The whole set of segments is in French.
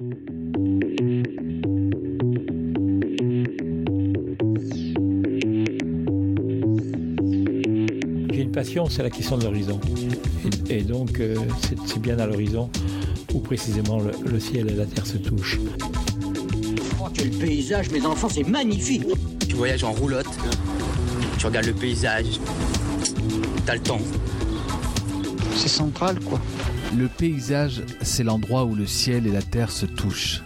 J'ai une passion, c'est la question de l'horizon. Et, donc, euh, c'est bien à l'horizon où précisément le, ciel et la terre se touchent. Oh, quel paysage, mes enfants, c'est magnifique Tu voyages en roulotte, tu regardes le paysage, t'as le temps. C'est central, quoi. Le paysage, c'est l'endroit où le ciel et la terre se touchent.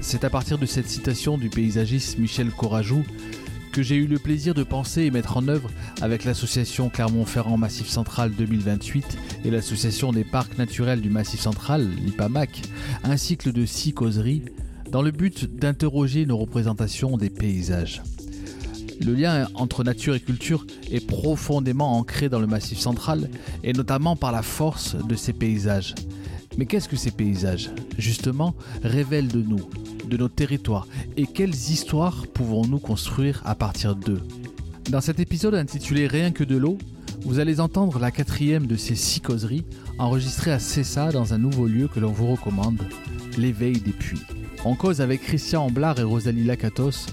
C'est à partir de cette citation du paysagiste Michel Corajou que j'ai eu le plaisir de penser et mettre en œuvre avec l'association Clermont-Ferrand Massif Central 2028 et l'association des parcs naturels du Massif Central, l'IPAMAC, un cycle de six causeries dans le but d'interroger nos représentations des paysages. Le lien entre nature et culture est profondément ancré dans le Massif Central et notamment par la force de ces paysages. Mais qu'est-ce que ces paysages Justement, révèlent de nous, de nos territoires et quelles histoires pouvons-nous construire à partir d'eux? Dans cet épisode intitulé Rien que de l'eau, vous allez entendre la quatrième de ces six causeries enregistrées à Cessa dans un nouveau lieu que l'on vous recommande, l'éveil des puits. On cause avec Christian Amblard et Rosalie Lacatos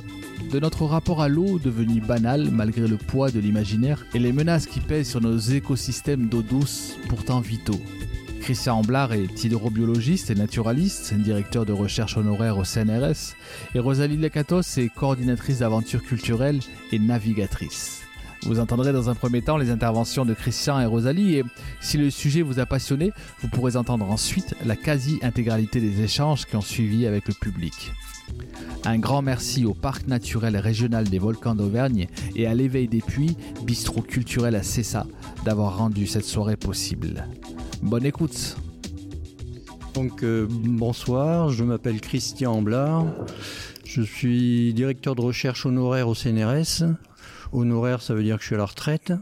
de notre rapport à l'eau devenu banal malgré le poids de l'imaginaire et les menaces qui pèsent sur nos écosystèmes d'eau douce pourtant vitaux. Christian Amblard est hydrobiologiste et naturaliste, directeur de recherche honoraire au CNRS, et Rosalie Lecatos est coordinatrice d'aventure culturelle et navigatrice. Vous entendrez dans un premier temps les interventions de Christian et Rosalie et si le sujet vous a passionné, vous pourrez entendre ensuite la quasi-intégralité des échanges qui ont suivi avec le public. Un grand merci au Parc naturel régional des volcans d'Auvergne et à l'éveil des puits, bistrot culturel à Cessa, d'avoir rendu cette soirée possible. Bonne écoute. Donc euh, bonsoir, je m'appelle Christian Amblard. Je suis directeur de recherche honoraire au CNRS. Honoraire, ça veut dire que je suis à la retraite.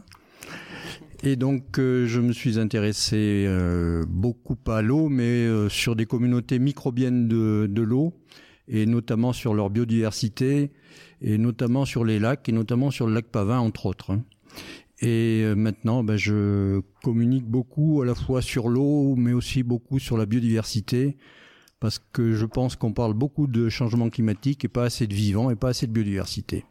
Et donc euh, je me suis intéressé euh, beaucoup à l'eau, mais sur des communautés microbiennes de, de l'eau, et notamment sur leur biodiversité, et notamment sur les lacs, et notamment sur le lac Pavin, entre autres. Et euh, maintenant, ben, je communique beaucoup à la fois sur l'eau, mais aussi beaucoup sur la biodiversité, parce que je pense qu'on parle beaucoup de changement climatique et pas assez de vivants et pas assez de biodiversité.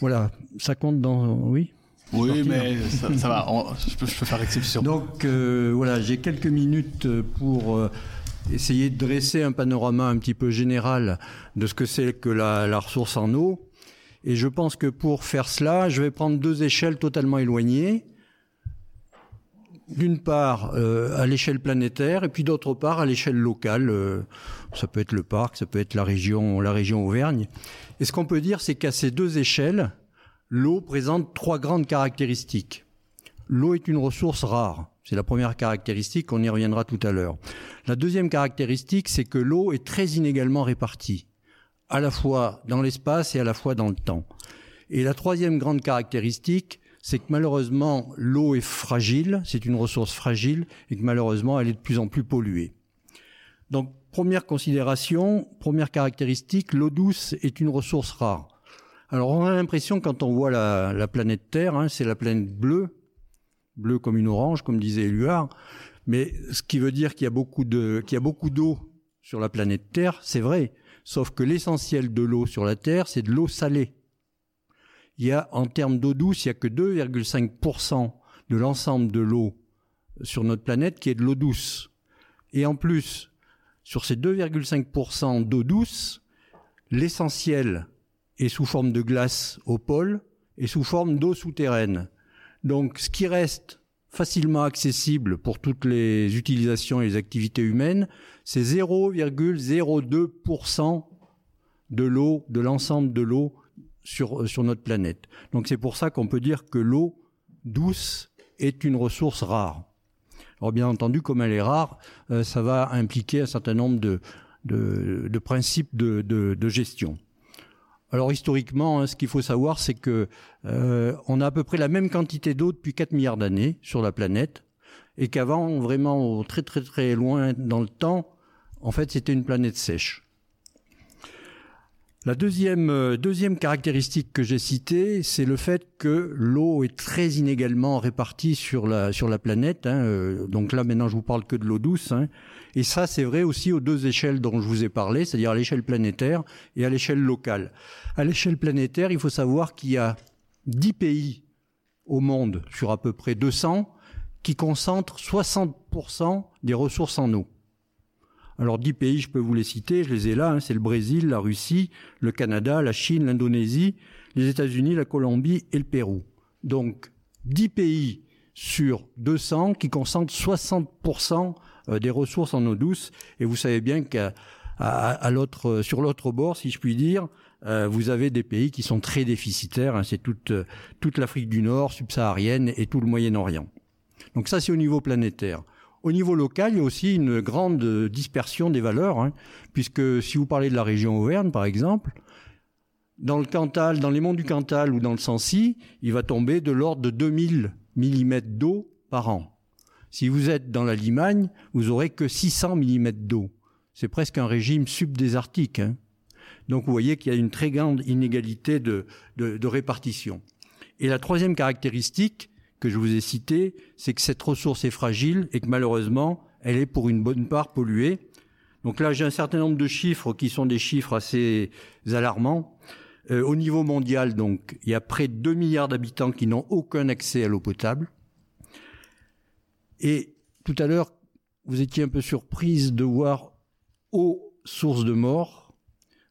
Voilà, ça compte dans... Oui? Oui, mais ça, va, je, peux, faire exception. Donc euh, voilà, j'ai quelques minutes pour euh, essayer de dresser un panorama un petit peu général de ce que c'est que la, la ressource en eau. Et je pense que pour faire cela, je vais prendre deux échelles totalement éloignées. D'une part euh, à l'échelle planétaire et puis d'autre part à l'échelle locale. Euh, ça peut être le parc, ça peut être la région, la région Auvergne. Et ce qu'on peut dire, c'est qu'à ces deux échelles, l'eau présente trois grandes caractéristiques. L'eau est une ressource rare. C'est la première caractéristique, on y reviendra tout à l'heure. La deuxième caractéristique, c'est que l'eau est très inégalement répartie à la fois dans l'espace et à la fois dans le temps. Et la troisième grande caractéristique, c'est que malheureusement, l'eau est fragile, c'est une ressource fragile, et que malheureusement, elle est de plus en plus polluée. Donc, première considération, première caractéristique, l'eau douce est une ressource rare. Alors, on a l'impression, quand on voit la, planète Terre, hein, c'est la planète bleue, bleue comme une orange, comme disait Éluard, mais ce qui veut dire qu'il y a beaucoup de, qu'il y a beaucoup d'eau sur la planète Terre, c'est vrai. Sauf que l'essentiel de l'eau sur la Terre, c'est de l'eau salée. Il y a, en termes d'eau douce, il n'y a que 2,5% de l'ensemble de l'eau sur notre planète qui est de l'eau douce. Et en plus, sur ces 2,5% d'eau douce, l'essentiel est sous forme de glace au pôle et sous forme d'eau souterraine. Donc ce qui reste facilement accessible pour toutes les utilisations et les activités humaines, c'est 0,02% de l'eau, de l'ensemble de l'eau sur, euh, sur notre planète. Donc c'est pour ça qu'on peut dire que l'eau douce est une ressource rare. Alors bien entendu, comme elle est rare, euh, ça va impliquer un certain nombre de, de, principes de, de, gestion. Alors historiquement, hein, ce qu'il faut savoir, c'est que euh, on a à peu près la même quantité d'eau depuis 4 milliards d'années sur la planète, et qu'avant, vraiment très très très loin dans le temps, en fait, c'était une planète sèche. La deuxième, euh, deuxième caractéristique que j'ai citée, c'est le fait que l'eau est très inégalement répartie sur la, sur la planète. Hein, euh, donc là, maintenant, je vous parle que de l'eau douce. Hein. Et ça, c'est vrai aussi aux deux échelles dont je vous ai parlé, c'est-à-dire à, l'échelle planétaire et à l'échelle locale. À l'échelle planétaire, il faut savoir qu'il y a 10 pays au monde, sur à peu près 200, qui concentrent 60% des ressources en eau. Alors dix pays, je peux vous les citer, je les ai là, hein, c'est le Brésil, la Russie, le Canada, la Chine, l'Indonésie, les États-Unis, la Colombie et le Pérou. Donc dix pays sur 200 qui concentrent 60% euh, des ressources en eau douce. Et vous savez bien qu'à l'autre, sur l'autre bord, si je puis dire, euh, vous avez des pays qui sont très déficitaires. Hein, c'est toute, toute l'Afrique du Nord, subsaharienne et tout le Moyen-Orient. Donc ça, c'est au niveau planétaire. Au niveau local, il y a aussi une grande dispersion des valeurs, hein, puisque si vous parlez de la région Auvergne, par exemple, dans le Cantal, dans les monts du Cantal ou dans le Sancy, il va tomber de l'ordre de 2000 mm d'eau par an. Si vous êtes dans la Limagne, vous aurez que 600 mm d'eau. C'est presque un régime subdésertique. Hein. Donc vous voyez qu'il y a une très grande inégalité de répartition. Et la troisième caractéristique, que je vous ai cité, c'est que cette ressource est fragile et que malheureusement, elle est pour une bonne part polluée. Donc là, j'ai un certain nombre de chiffres qui sont des chiffres assez alarmants. Euh, au niveau mondial, donc, il y a près de 2 milliards d'habitants qui n'ont aucun accès à l'eau potable. Et tout à l'heure, vous étiez un peu surprise de voir eau source de mort.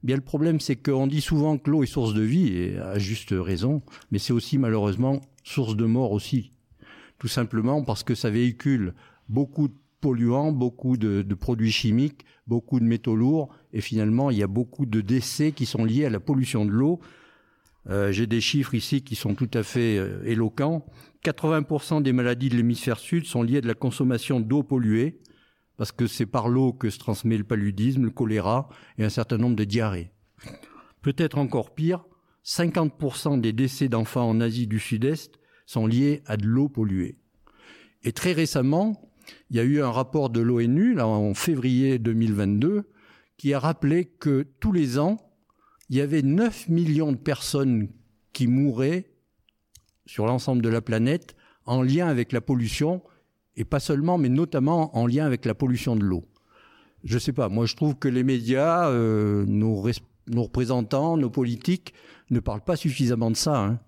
Bien, le problème, c'est qu'on dit souvent que l'eau est source de vie, et à juste raison, mais c'est aussi malheureusement source de mort aussi. Tout simplement parce que ça véhicule beaucoup de polluants, beaucoup de, produits chimiques, beaucoup de métaux lourds, et finalement, il y a beaucoup de décès qui sont liés à la pollution de l'eau. Euh, j'ai des chiffres ici qui sont tout à fait euh, éloquents. 80% des maladies de l'hémisphère sud sont liées à de la consommation d'eau polluée, parce que c'est par l'eau que se transmet le paludisme, le choléra et un certain nombre de diarrhées. Peut-être encore pire, 50% des décès d'enfants en Asie du Sud-Est sont liés à de l'eau polluée. Et très récemment, il y a eu un rapport de l'ONU, là, en février 2022, qui a rappelé que tous les ans, il y avait 9 millions de personnes qui mouraient sur l'ensemble de la planète en lien avec la pollution, et pas seulement, mais notamment en lien avec la pollution de l'eau. Je sais pas, moi je trouve que les médias, euh, nos, nos, représentants, nos politiques ne parlent pas suffisamment de ça. Hein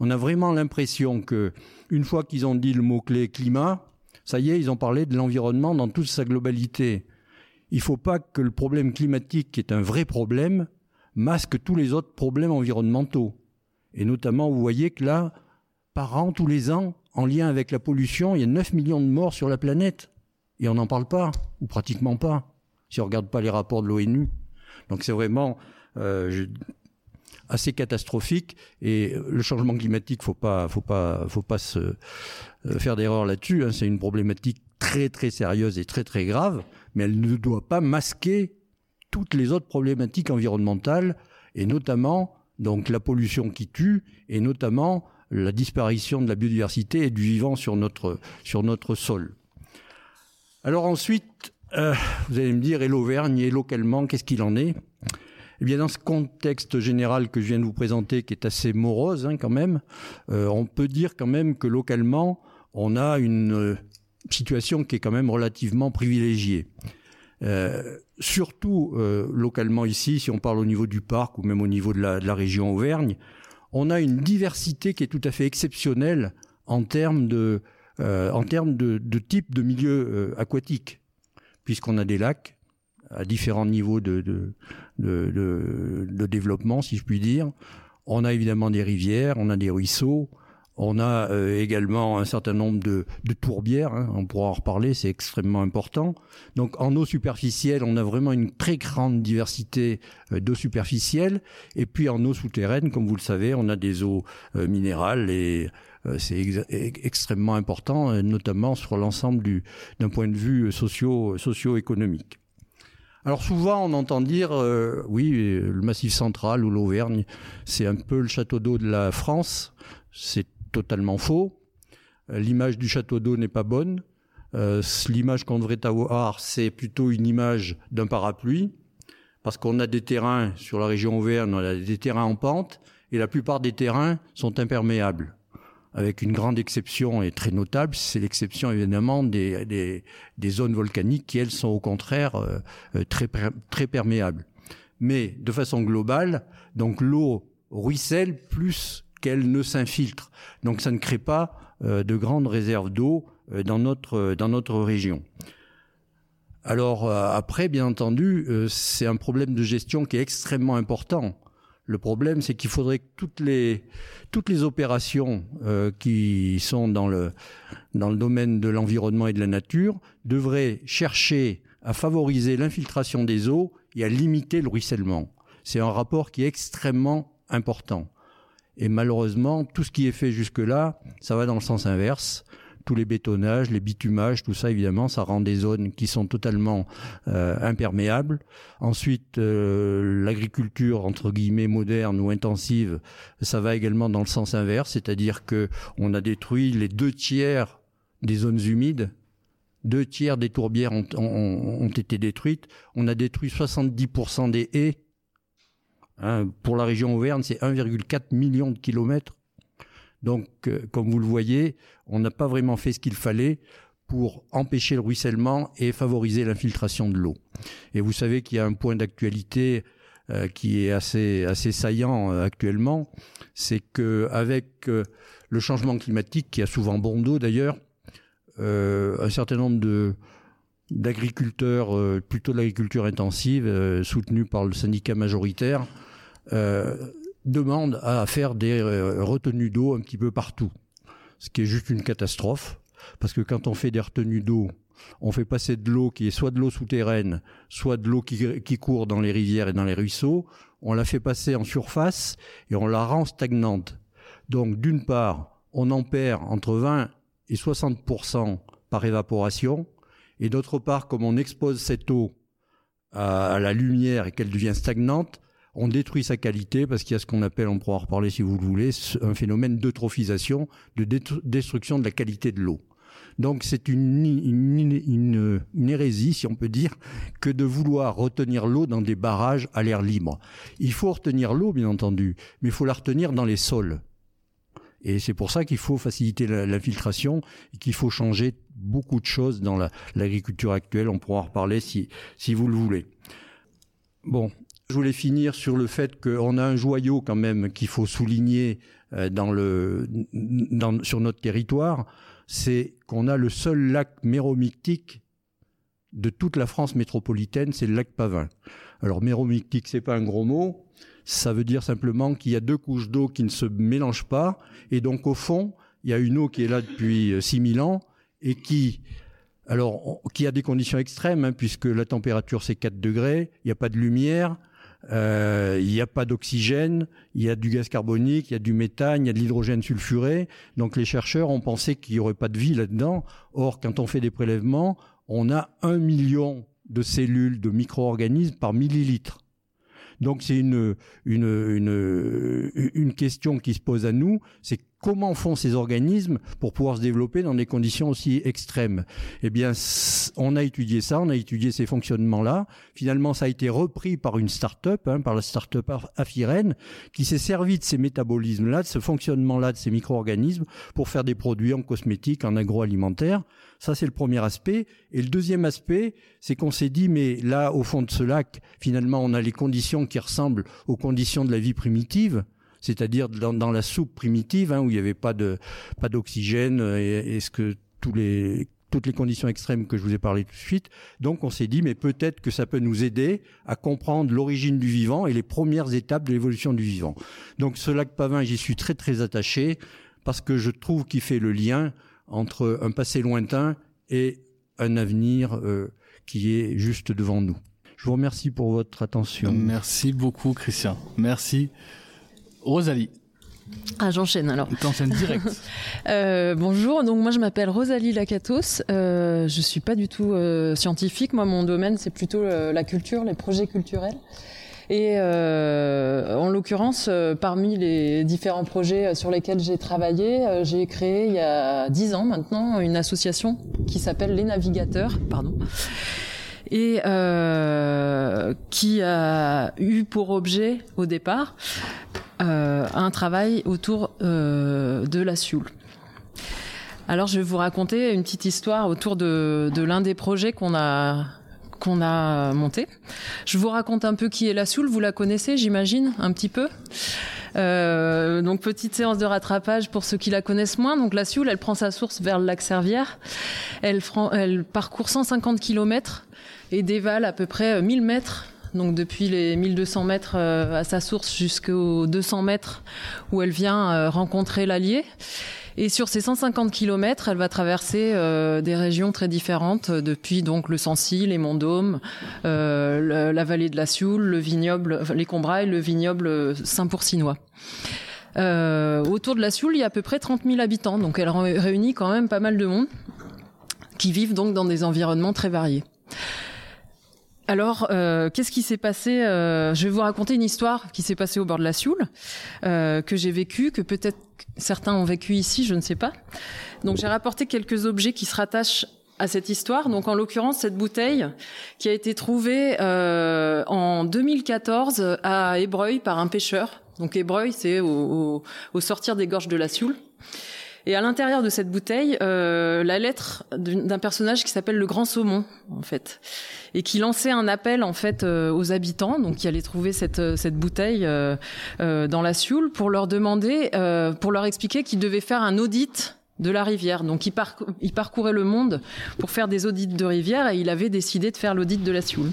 on a vraiment l'impression que une fois qu'ils ont dit le mot-clé climat, ça y est, ils ont parlé de l'environnement dans toute sa globalité. Il ne faut pas que le problème climatique, qui est un vrai problème, masque tous les autres problèmes environnementaux. Et notamment, vous voyez que là, par an, tous les ans, en lien avec la pollution, il y a 9 millions de morts sur la planète. Et on n'en parle pas, ou pratiquement pas, si on ne regarde pas les rapports de l'ONU. Donc c'est vraiment, euh, assez catastrophique et le changement climatique, faut pas, faut pas, faut pas se euh, faire d'erreur là-dessus. Hein. C'est une problématique très très sérieuse et très très grave, mais elle ne doit pas masquer toutes les autres problématiques environnementales et notamment donc la pollution qui tue et notamment la disparition de la biodiversité et du vivant sur notre sur notre sol. Alors ensuite, euh, vous allez me dire, et l'Auvergne, et localement, qu'est-ce qu'il en est? Eh bien, dans ce contexte général que je viens de vous présenter, qui est assez morose hein, quand même, euh, on peut dire quand même que localement, on a une euh, situation qui est quand même relativement privilégiée. Euh, surtout localement ici, si on parle au niveau du parc ou même au niveau de la, région Auvergne, on a une diversité qui est tout à fait exceptionnelle en termes de, en termes de, de type de milieu aquatique, puisqu'on a des lacs, à différents niveaux de, de, de, développement, si je puis dire. On a évidemment des rivières, on a des ruisseaux, on a euh, également un certain nombre de, de tourbières, hein, on pourra en reparler, c'est extrêmement important. Donc en eau superficielle, on a vraiment une très grande diversité euh, d'eau superficielle. Et puis en eau souterraine, comme vous le savez, on a des eaux euh, minérales et c'est extrêmement important, notamment sur l'ensemble d'un point de vue socio, socio-économique. Alors souvent on entend dire euh, oui le Massif central ou l'Auvergne c'est un peu le château d'eau de la France. C'est totalement faux. Euh, l'image du château d'eau n'est pas bonne. Euh, l'image qu'on devrait avoir c'est plutôt une image d'un parapluie parce qu'on a des terrains sur la région Auvergne, on a des terrains en pente, et la plupart des terrains sont imperméables. Avec une grande exception et très notable, c'est l'exception évidemment des, des, zones volcaniques qui, elles, sont au contraire euh, euh, très, très perméables. Mais de façon globale, donc l'eau ruisselle plus qu'elle ne s'infiltre. Donc ça ne crée pas euh, de grandes réserves d'eau dans notre dans notre région. Alors après, bien entendu, c'est un problème de gestion qui est extrêmement important. Le problème, c'est qu'il faudrait que toutes les opérations euh, qui sont dans le dans le domaine de l'environnement et de la nature devraient chercher à favoriser l'infiltration des eaux et à limiter le ruissellement. C'est un rapport qui est extrêmement important. Et malheureusement, tout ce qui est fait jusque-là, ça va dans le sens inverse tous les bétonnages, les bitumages, tout ça évidemment, ça rend des zones qui sont totalement euh, imperméables. Ensuite, euh, l'agriculture entre guillemets moderne ou intensive, ça va également dans le sens inverse, c'est-à-dire que on a détruit les deux tiers des zones humides. Deux tiers des tourbières ont, été détruites. On a détruit 70% des haies. Hein, pour la région Auvergne, c'est 1,4 million de kilomètres. Donc, euh, comme vous le voyez, on n'a pas vraiment fait ce qu'il fallait pour empêcher le ruissellement et favoriser l'infiltration de l'eau. Et vous savez qu'il y a un point d'actualité euh, qui est assez assez saillant euh, actuellement, c'est que avec le changement climatique qui a souvent bon dos d'ailleurs, un certain nombre de d'agriculteurs, plutôt de l'agriculture intensive, soutenus par le syndicat majoritaire, demande à faire des euh, retenues d'eau un petit peu partout. Ce qui est juste une catastrophe, parce que quand on fait des retenues d'eau, on fait passer de l'eau qui est soit de l'eau souterraine, soit de l'eau qui, qui, court dans les rivières et dans les ruisseaux, on la fait passer en surface et on la rend stagnante. Donc d'une part, on en perd entre 20 et 60% par évaporation, et d'autre part, comme on expose cette eau à, à la lumière et qu'elle devient stagnante, on détruit sa qualité parce qu'il y a ce qu'on appelle, on pourra en reparler si vous le voulez, un phénomène d'eutrophisation, de destruction de la qualité de l'eau. Donc c'est une, hérésie, si on peut dire, que de vouloir retenir l'eau dans des barrages à l'air libre. Il faut retenir l'eau, bien entendu, mais il faut la retenir dans les sols. Et c'est pour ça qu'il faut faciliter l'infiltration et qu'il faut changer beaucoup de choses dans l'agriculture actuelle. On pourra en reparler si, si vous le voulez. Bon, je voulais finir sur le fait qu'on a un joyau quand même qu'il faut souligner euh, dans le, dans, sur notre territoire, c'est qu'on a le seul lac méromictique de toute la France métropolitaine, c'est le lac Pavin. Alors méromictique, c'est pas un gros mot, ça veut dire simplement qu'il y a deux couches d'eau qui ne se mélangent pas, et donc au fond, il y a une eau qui est là depuis 6000 euh, ans et qui alors, qui a des conditions extrêmes, hein, puisque la température c'est 4 degrés, il n'y a pas de lumière, euh, il n'y a pas d'oxygène, il y a du gaz carbonique, il y a du méthane, il y a de l'hydrogène sulfuré. Donc les chercheurs ont pensé qu'il n'y aurait pas de vie là-dedans. Or, quand on fait des prélèvements, on a un million de cellules, de micro-organismes par millilitre. Donc c'est une, une, une, question qui se pose à nous, comment font ces organismes pour pouvoir se développer dans des conditions aussi extrêmes? Eh bien, on a étudié ça, on a étudié ces fonctionnements-là. Finalement, ça a été repris par une start-up, hein, par la start-up Afiren, qui s'est servi de ces métabolismes-là, de ce fonctionnement-là, de ces micro-organismes, pour faire des produits en cosmétique, en agroalimentaire. Ça, c'est le premier aspect. Et le deuxième aspect, c'est qu'on s'est dit, mais là, au fond de ce lac, finalement, on a les conditions qui ressemblent aux conditions de la vie primitive c'est-à-dire dans, la soupe primitive, hein, où il n'y avait pas d'oxygène et, tous les toutes les conditions extrêmes que je vous ai parlé tout de suite. Donc on s'est dit, mais peut-être que ça peut nous aider à comprendre l'origine du vivant et les premières étapes de l'évolution du vivant. Donc ce lac Pavin, j'y suis très très attaché parce que je trouve qu'il fait le lien entre un passé lointain et un avenir euh, qui est juste devant nous. Je vous remercie pour votre attention. Merci beaucoup, Christian. Merci. Rosalie. Ah, j'enchaîne alors. T'enchaînes direct. euh, bonjour, donc moi je m'appelle Rosalie Lacatos. Euh, je suis pas du tout euh, scientifique. Moi, mon domaine c'est plutôt euh, la culture, les projets culturels. Et en l'occurrence, parmi les différents projets sur lesquels j'ai travaillé, j'ai créé il y a dix ans maintenant une association qui s'appelle Les Navigateurs, pardon, et qui a eu pour objet au départ un travail autour de la Sioule. Alors je vais vous raconter une petite histoire autour de, l'un des projets qu'on a qu'on a monté. Je vous raconte un peu qui est la Soule. Vous la connaissez, j'imagine, un petit peu. Euh, donc petite séance de rattrapage pour ceux qui la connaissent moins. Donc la Sioule, elle prend sa source vers le lac Servière. Elle, elle parcourt 150 km et dévale à peu près 1000 mètres. Donc depuis les 1200 mètres euh, à sa source jusqu'aux 200 mètres où elle vient euh, rencontrer l'Allier. Et sur ces 150 km, elle va traverser euh, des régions très différentes, euh, depuis donc le Sancy, les Monts euh, la, vallée de la Sioule, le vignoble, les Combrailles, le vignoble Saint-Pourcinois. autour de la Sioule, il y a à peu près 30 000 habitants, donc elle réunit quand même pas mal de monde qui vivent donc dans des environnements très variés. Alors, qu'est-ce qui s'est passé Je vais vous raconter une histoire qui s'est passée au bord de la Sioule, que j'ai vécue, que peut-être certains ont vécu ici, je ne sais pas. Donc j'ai rapporté quelques objets qui se rattachent à cette histoire. Donc en l'occurrence cette bouteille qui a été trouvée euh, en 2014 à Ébreuil par un pêcheur. Donc Ébreuil, c'est au, sortir des gorges de la Sioule. Et à l'intérieur de cette bouteille, euh, la lettre d'un personnage qui s'appelle le Grand Saumon, en fait, et qui lançait un appel en fait euh, aux habitants, donc qui allaient trouver cette euh, cette bouteille euh, dans la Sioule pour leur demander, pour leur expliquer qu'ils devaient faire un audit de la rivière. Donc il, il, parcourait le monde pour faire des audits de rivière et il avait décidé de faire l'audit de la Sioule.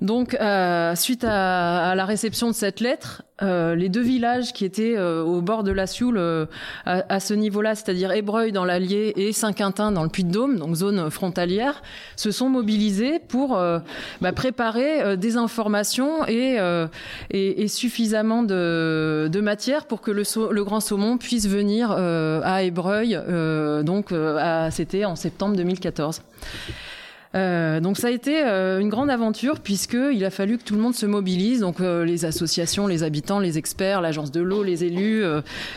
Donc, euh, suite à, la réception de cette lettre, euh, les deux villages qui étaient euh, au bord de la Sioule à, ce niveau-là, c'est-à-dire Ébreuil dans l'Allier et Saint-Quentin dans le Puy-de-Dôme, donc zone frontalière, se sont mobilisés pour bah, préparer des informations et, suffisamment de, de, matière pour que le, le, grand saumon puisse venir à Ébreuil. donc, c'était en septembre 2014. Euh, donc ça a été euh, une grande aventure puisqu'il a fallu que tout le monde se mobilise, donc euh, les associations, les habitants, les experts, l'agence de l'eau, les élus,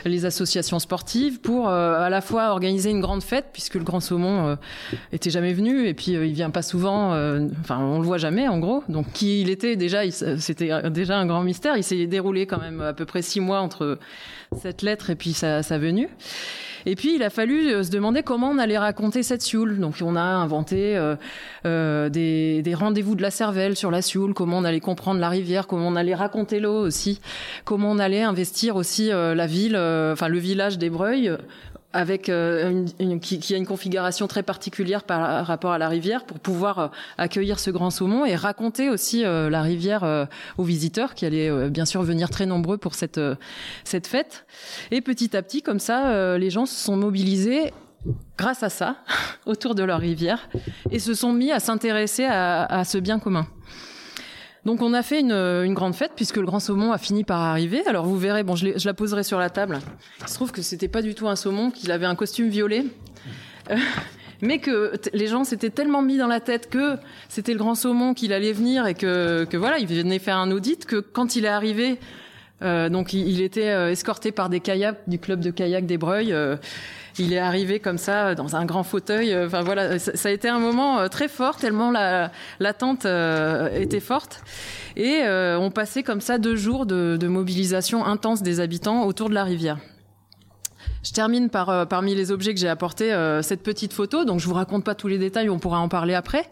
les associations sportives, pour à la fois organiser une grande fête puisque le Grand Saumon était jamais venu et puis il vient pas souvent, enfin on le voit jamais en gros. Donc qui il était déjà, c'était déjà un grand mystère. Il s'est déroulé quand même à peu près six mois entre cette lettre et puis sa, sa venue. Et puis il a fallu euh, se demander comment on allait raconter cette Sioule. Donc on a inventé euh, euh, des, rendez-vous de la cervelle sur la Sioule, comment on allait comprendre la rivière, comment on allait raconter l'eau aussi, comment on allait investir aussi la ville, enfin le village d'Ebreuil avec euh, une, qui, a une configuration très particulière par rapport à la rivière pour pouvoir euh, accueillir ce grand saumon et raconter aussi euh, la rivière aux visiteurs qui allaient bien sûr venir très nombreux pour cette cette fête. Et petit à petit, comme ça, les gens se sont mobilisés grâce à ça autour de leur rivière et se sont mis à s'intéresser à, à ce bien commun. Donc on a fait une, une, grande fête puisque le grand saumon a fini par arriver. Alors vous verrez, bon, je, la poserai sur la table. Il se trouve que c'était pas du tout un saumon, qu'il avait un costume violet. Euh, mais que les gens s'étaient tellement mis dans la tête que c'était le grand saumon qu'il allait venir et que, voilà, il venait faire un audit que quand il est arrivé, euh, donc il, était euh, escorté par des kayaks du club de kayak des Breuils. Euh, il est arrivé comme ça dans un grand fauteuil. Enfin voilà, ça, a été un moment très fort tellement la l'attente était forte. Et on passait comme ça deux jours de, de mobilisation intense des habitants autour de la rivière. Je termine par euh, parmi les objets que j'ai apportés euh, cette petite photo. Donc je vous raconte pas tous les détails, on pourra en parler après.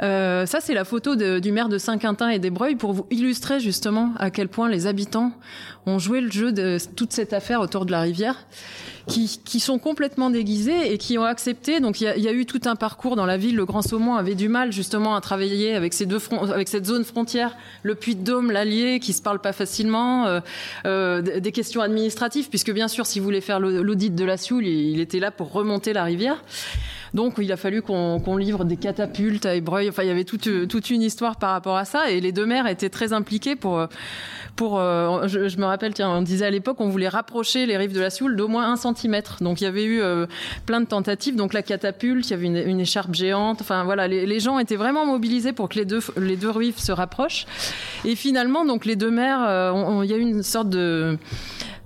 Euh, ça c'est la photo du maire de Saint-Quentin et des Breuils pour vous illustrer justement à quel point les habitants ont joué le jeu de toute cette affaire autour de la rivière qui, qui sont complètement déguisés et qui ont accepté. Donc il y a, y a, eu tout un parcours dans la ville. Le Grand Saumon avait du mal justement à travailler avec deux avec cette zone frontière, le Puy-de-Dôme, l'Allier, qui se parlent pas facilement, euh, euh, des questions administratives, puisque bien sûr, si vous voulez faire l'audit de la Sioule, il était là pour remonter la rivière. Donc il a fallu qu'on livre des catapultes à Ébreuil. Enfin, il y avait toute, une histoire par rapport à ça. Et les deux maires étaient très impliqués pour pour, euh, je, me rappelle, tiens, on disait à l'époque, on voulait rapprocher les rives de la Sioule d'au moins un centimètre. Donc il y avait eu euh, plein de tentatives. Donc la catapulte, il y avait une, écharpe géante. Enfin voilà, les, gens étaient vraiment mobilisés pour que les deux, les deux rives se rapprochent. Et finalement, donc les deux mers, euh, il y a eu une sorte de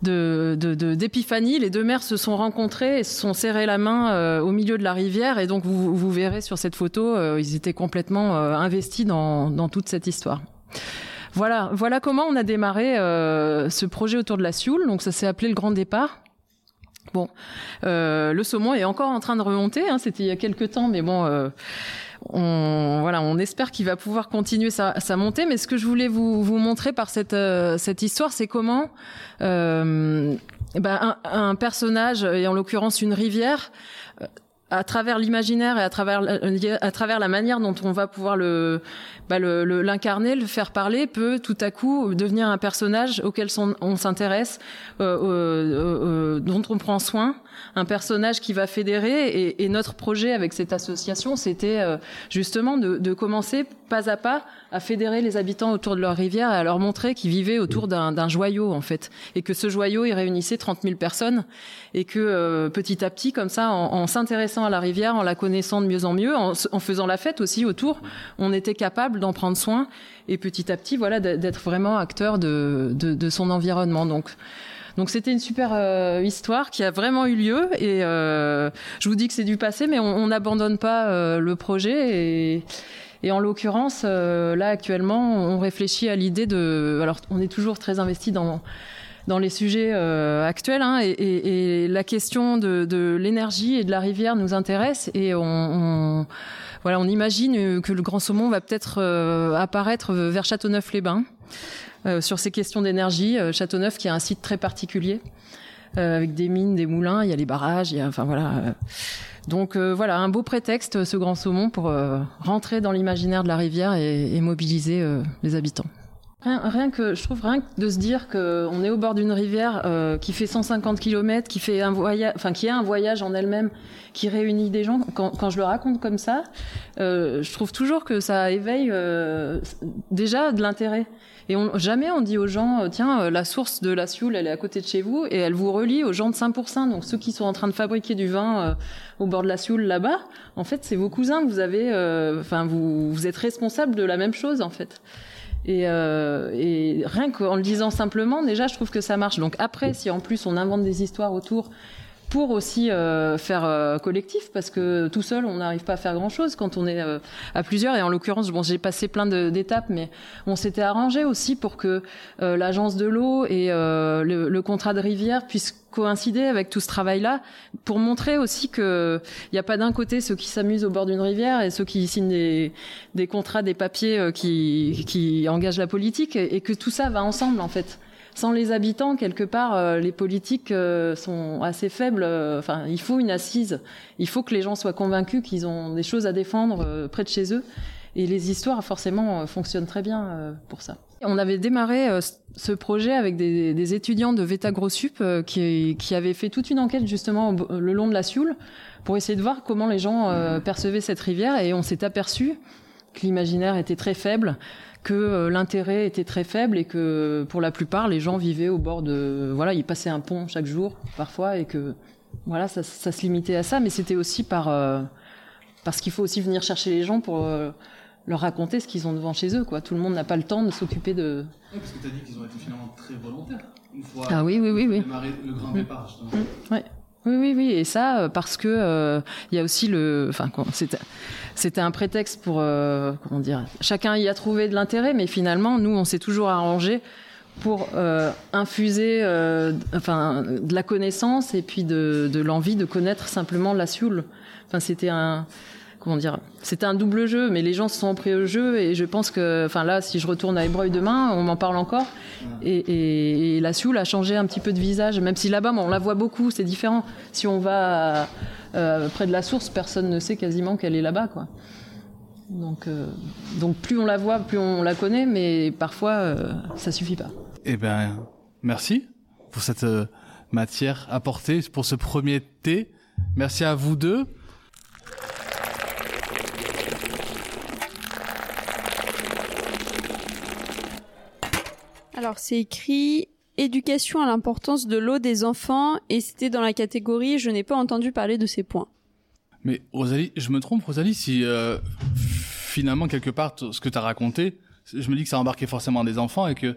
de, d'épiphanie. Les deux mères se sont rencontrées et se sont serrées la main au milieu de la rivière. Et donc, vous, vous verrez sur cette photo, ils étaient complètement investis dans, dans toute cette histoire. Voilà, voilà comment on a démarré ce projet autour de la Sioule. Donc, ça s'est appelé le Grand Départ. Bon, euh, le saumon est encore en train de remonter. Hein, C'était il y a quelques temps, mais bon, euh, on, voilà, on espère qu'il va pouvoir continuer sa, montée. Mais ce que je voulais vous, vous montrer par cette, euh, cette histoire, c'est comment euh, ben, un, personnage, et en l'occurrence une rivière, à travers l'imaginaire et à travers à travers la manière dont on va pouvoir le bah l'incarner, le, le, faire parler, peut tout à coup devenir un personnage auquel on s'intéresse, euh, euh, euh, dont on prend soin, un personnage qui va fédérer. Et, notre projet avec cette association, c'était euh, justement de, de, commencer pas à pas à fédérer les habitants autour de leur rivière et à leur montrer qu'ils vivaient autour d'un joyau en fait, et que ce joyau il réunissait 30 000 personnes, et que euh, petit à petit comme ça, en, en s'intéressant à la rivière, en la connaissant de mieux en mieux, en, en faisant la fête aussi autour, on était capable d'en prendre soin et petit à petit, voilà, d'être vraiment acteur de, de, son environnement. Donc, donc c'était une super euh, histoire qui a vraiment eu lieu et euh, je vous dis que c'est du passé, mais on n'abandonne pas euh, le projet et, et en l'occurrence, là actuellement, on réfléchit à l'idée de. Alors, on est toujours très investi dans dans les sujets actuels hein, et, et, et, la question de, de l'énergie et de la rivière nous intéresse et on, on voilà, on imagine euh, que le Grand Saumon va peut-être euh, apparaître vers Châteauneuf-les-Bains euh, sur ces questions d'énergie. Châteauneuf qui a un site très particulier avec des mines, des moulins, il y a les barrages, il y a, enfin voilà. Donc voilà, un beau prétexte, ce grand saumon, pour rentrer dans l'imaginaire de la rivière et, mobiliser les habitants. Rien, que, je trouve rien que de se dire qu'on est au bord d'une rivière qui fait 150 km, qui fait un voyage, enfin qui est un voyage en elle-même, qui réunit des gens. Quand, quand je le raconte comme ça, euh, je trouve toujours que ça éveille euh, déjà de l'intérêt. Et on, jamais on dit aux gens, euh, tiens, euh, la source de la Sioule, elle est à côté de chez vous, et elle vous relie aux gens de 5%. Donc ceux qui sont en train de fabriquer du vin euh, au bord de la Sioule là-bas, en fait, c'est vos cousins. Vous avez, enfin, vous, vous êtes responsable de la même chose, en fait. Et, et rien qu'en le disant simplement, déjà, je trouve que ça marche. Donc après, si en plus on invente des histoires autour pour aussi euh, faire euh, collectif parce que tout seul on n'arrive pas à faire grand chose quand on est euh, à plusieurs. Et en l'occurrence bon j'ai passé plein d'étapes mais on s'était arrangé aussi pour que l'agence de l'eau et le, le, contrat de rivière puissent coïncider avec tout ce travail là pour montrer aussi que il n'y a pas d'un côté ceux qui s'amusent au bord d'une rivière et ceux qui signent des, des contrats des papiers qui, qui engagent la politique et que tout ça va ensemble en fait sans les habitants, quelque part, euh, les politiques euh, sont assez faibles. Euh, enfin, il faut une assise. Il faut que les gens soient convaincus qu'ils ont des choses à défendre près de chez eux. Et les histoires, forcément, fonctionnent très bien pour ça. On avait démarré ce projet avec des, étudiants de Veta Grossup qui, qui avaient fait toute une enquête justement le long de la Sioule pour essayer de voir comment les gens percevaient cette rivière. Et on s'est aperçu que l'imaginaire était très faible, que euh, l'intérêt était très faible et que pour la plupart les gens vivaient au bord de voilà ils passaient un pont chaque jour parfois et que voilà ça, ça se limitait à ça mais c'était aussi par euh, parce qu'il faut aussi venir chercher les gens pour euh, leur raconter ce qu'ils ont devant chez eux quoi tout le monde n'a pas le temps de s'occuper de oui, parce que tu as dit qu'ils ont été finalement très volontaires une fois ah oui oui oui oui le grand départ justement. Mmh. Ouais. Oui, oui, oui, et ça parce que euh, il y a aussi le, enfin, c'était, c'était un prétexte pour, euh, comment dire, chacun y a trouvé de l'intérêt, mais finalement, nous, on s'est toujours arrangé pour infuser, enfin, de la connaissance et puis de, de l'envie de connaître simplement la Sioule. Enfin, c'était un, comment dire, c'était un double jeu, mais les gens se sont pris au jeu et je pense que, enfin là, si je retourne à Ébreuil demain, on m'en parle encore. Et, la Sioule a changé un petit peu de visage, même si là-bas, on la voit beaucoup, c'est différent. Si on va euh, près de la source, personne ne sait quasiment qu'elle est là-bas, quoi. Donc, euh, donc plus on la voit, plus on la connaît, mais parfois euh, ça suffit pas. Eh ben, merci pour cette matière apportée pour ce premier thé. Merci à vous deux. Alors c'est écrit éducation à l'importance de l'eau des enfants et c'était dans la catégorie je n'ai pas entendu parler de ces points. Mais Rosalie, je me trompe Rosalie si euh, finalement quelque part ce que tu as raconté, je me dis que ça embarquait forcément des enfants et que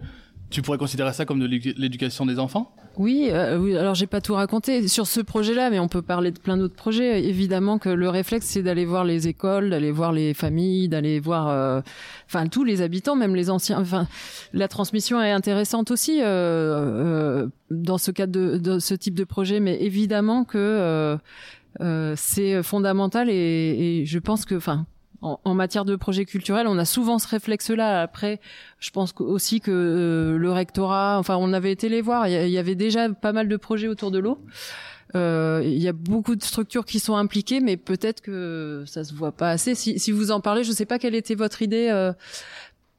Tu pourrais considérer ça comme de l'éducation des enfants? Oui, euh, oui, alors j'ai pas tout raconté sur ce projet-là, mais on peut parler de plein d'autres projets. Évidemment que le réflexe, c'est d'aller voir les écoles, d'aller voir les familles, d'aller voir, euh, enfin tous les habitants, même les anciens. Enfin, la transmission est intéressante aussi euh, euh dans ce cadre de, de, ce type de projet, mais évidemment que euh, c'est fondamental et, et, je pense que, enfin, en, matière de projet culturel, on a souvent ce réflexe-là. Après, je pense aussi que euh, le rectorat, enfin, on avait été les voir. Il y, avait déjà pas mal de projets autour de l'eau. Euh, il y a beaucoup de structures qui sont impliquées, mais peut-être que ça se voit pas assez. Si, si vous en parlez, je ne sais pas quelle était votre idée. Euh,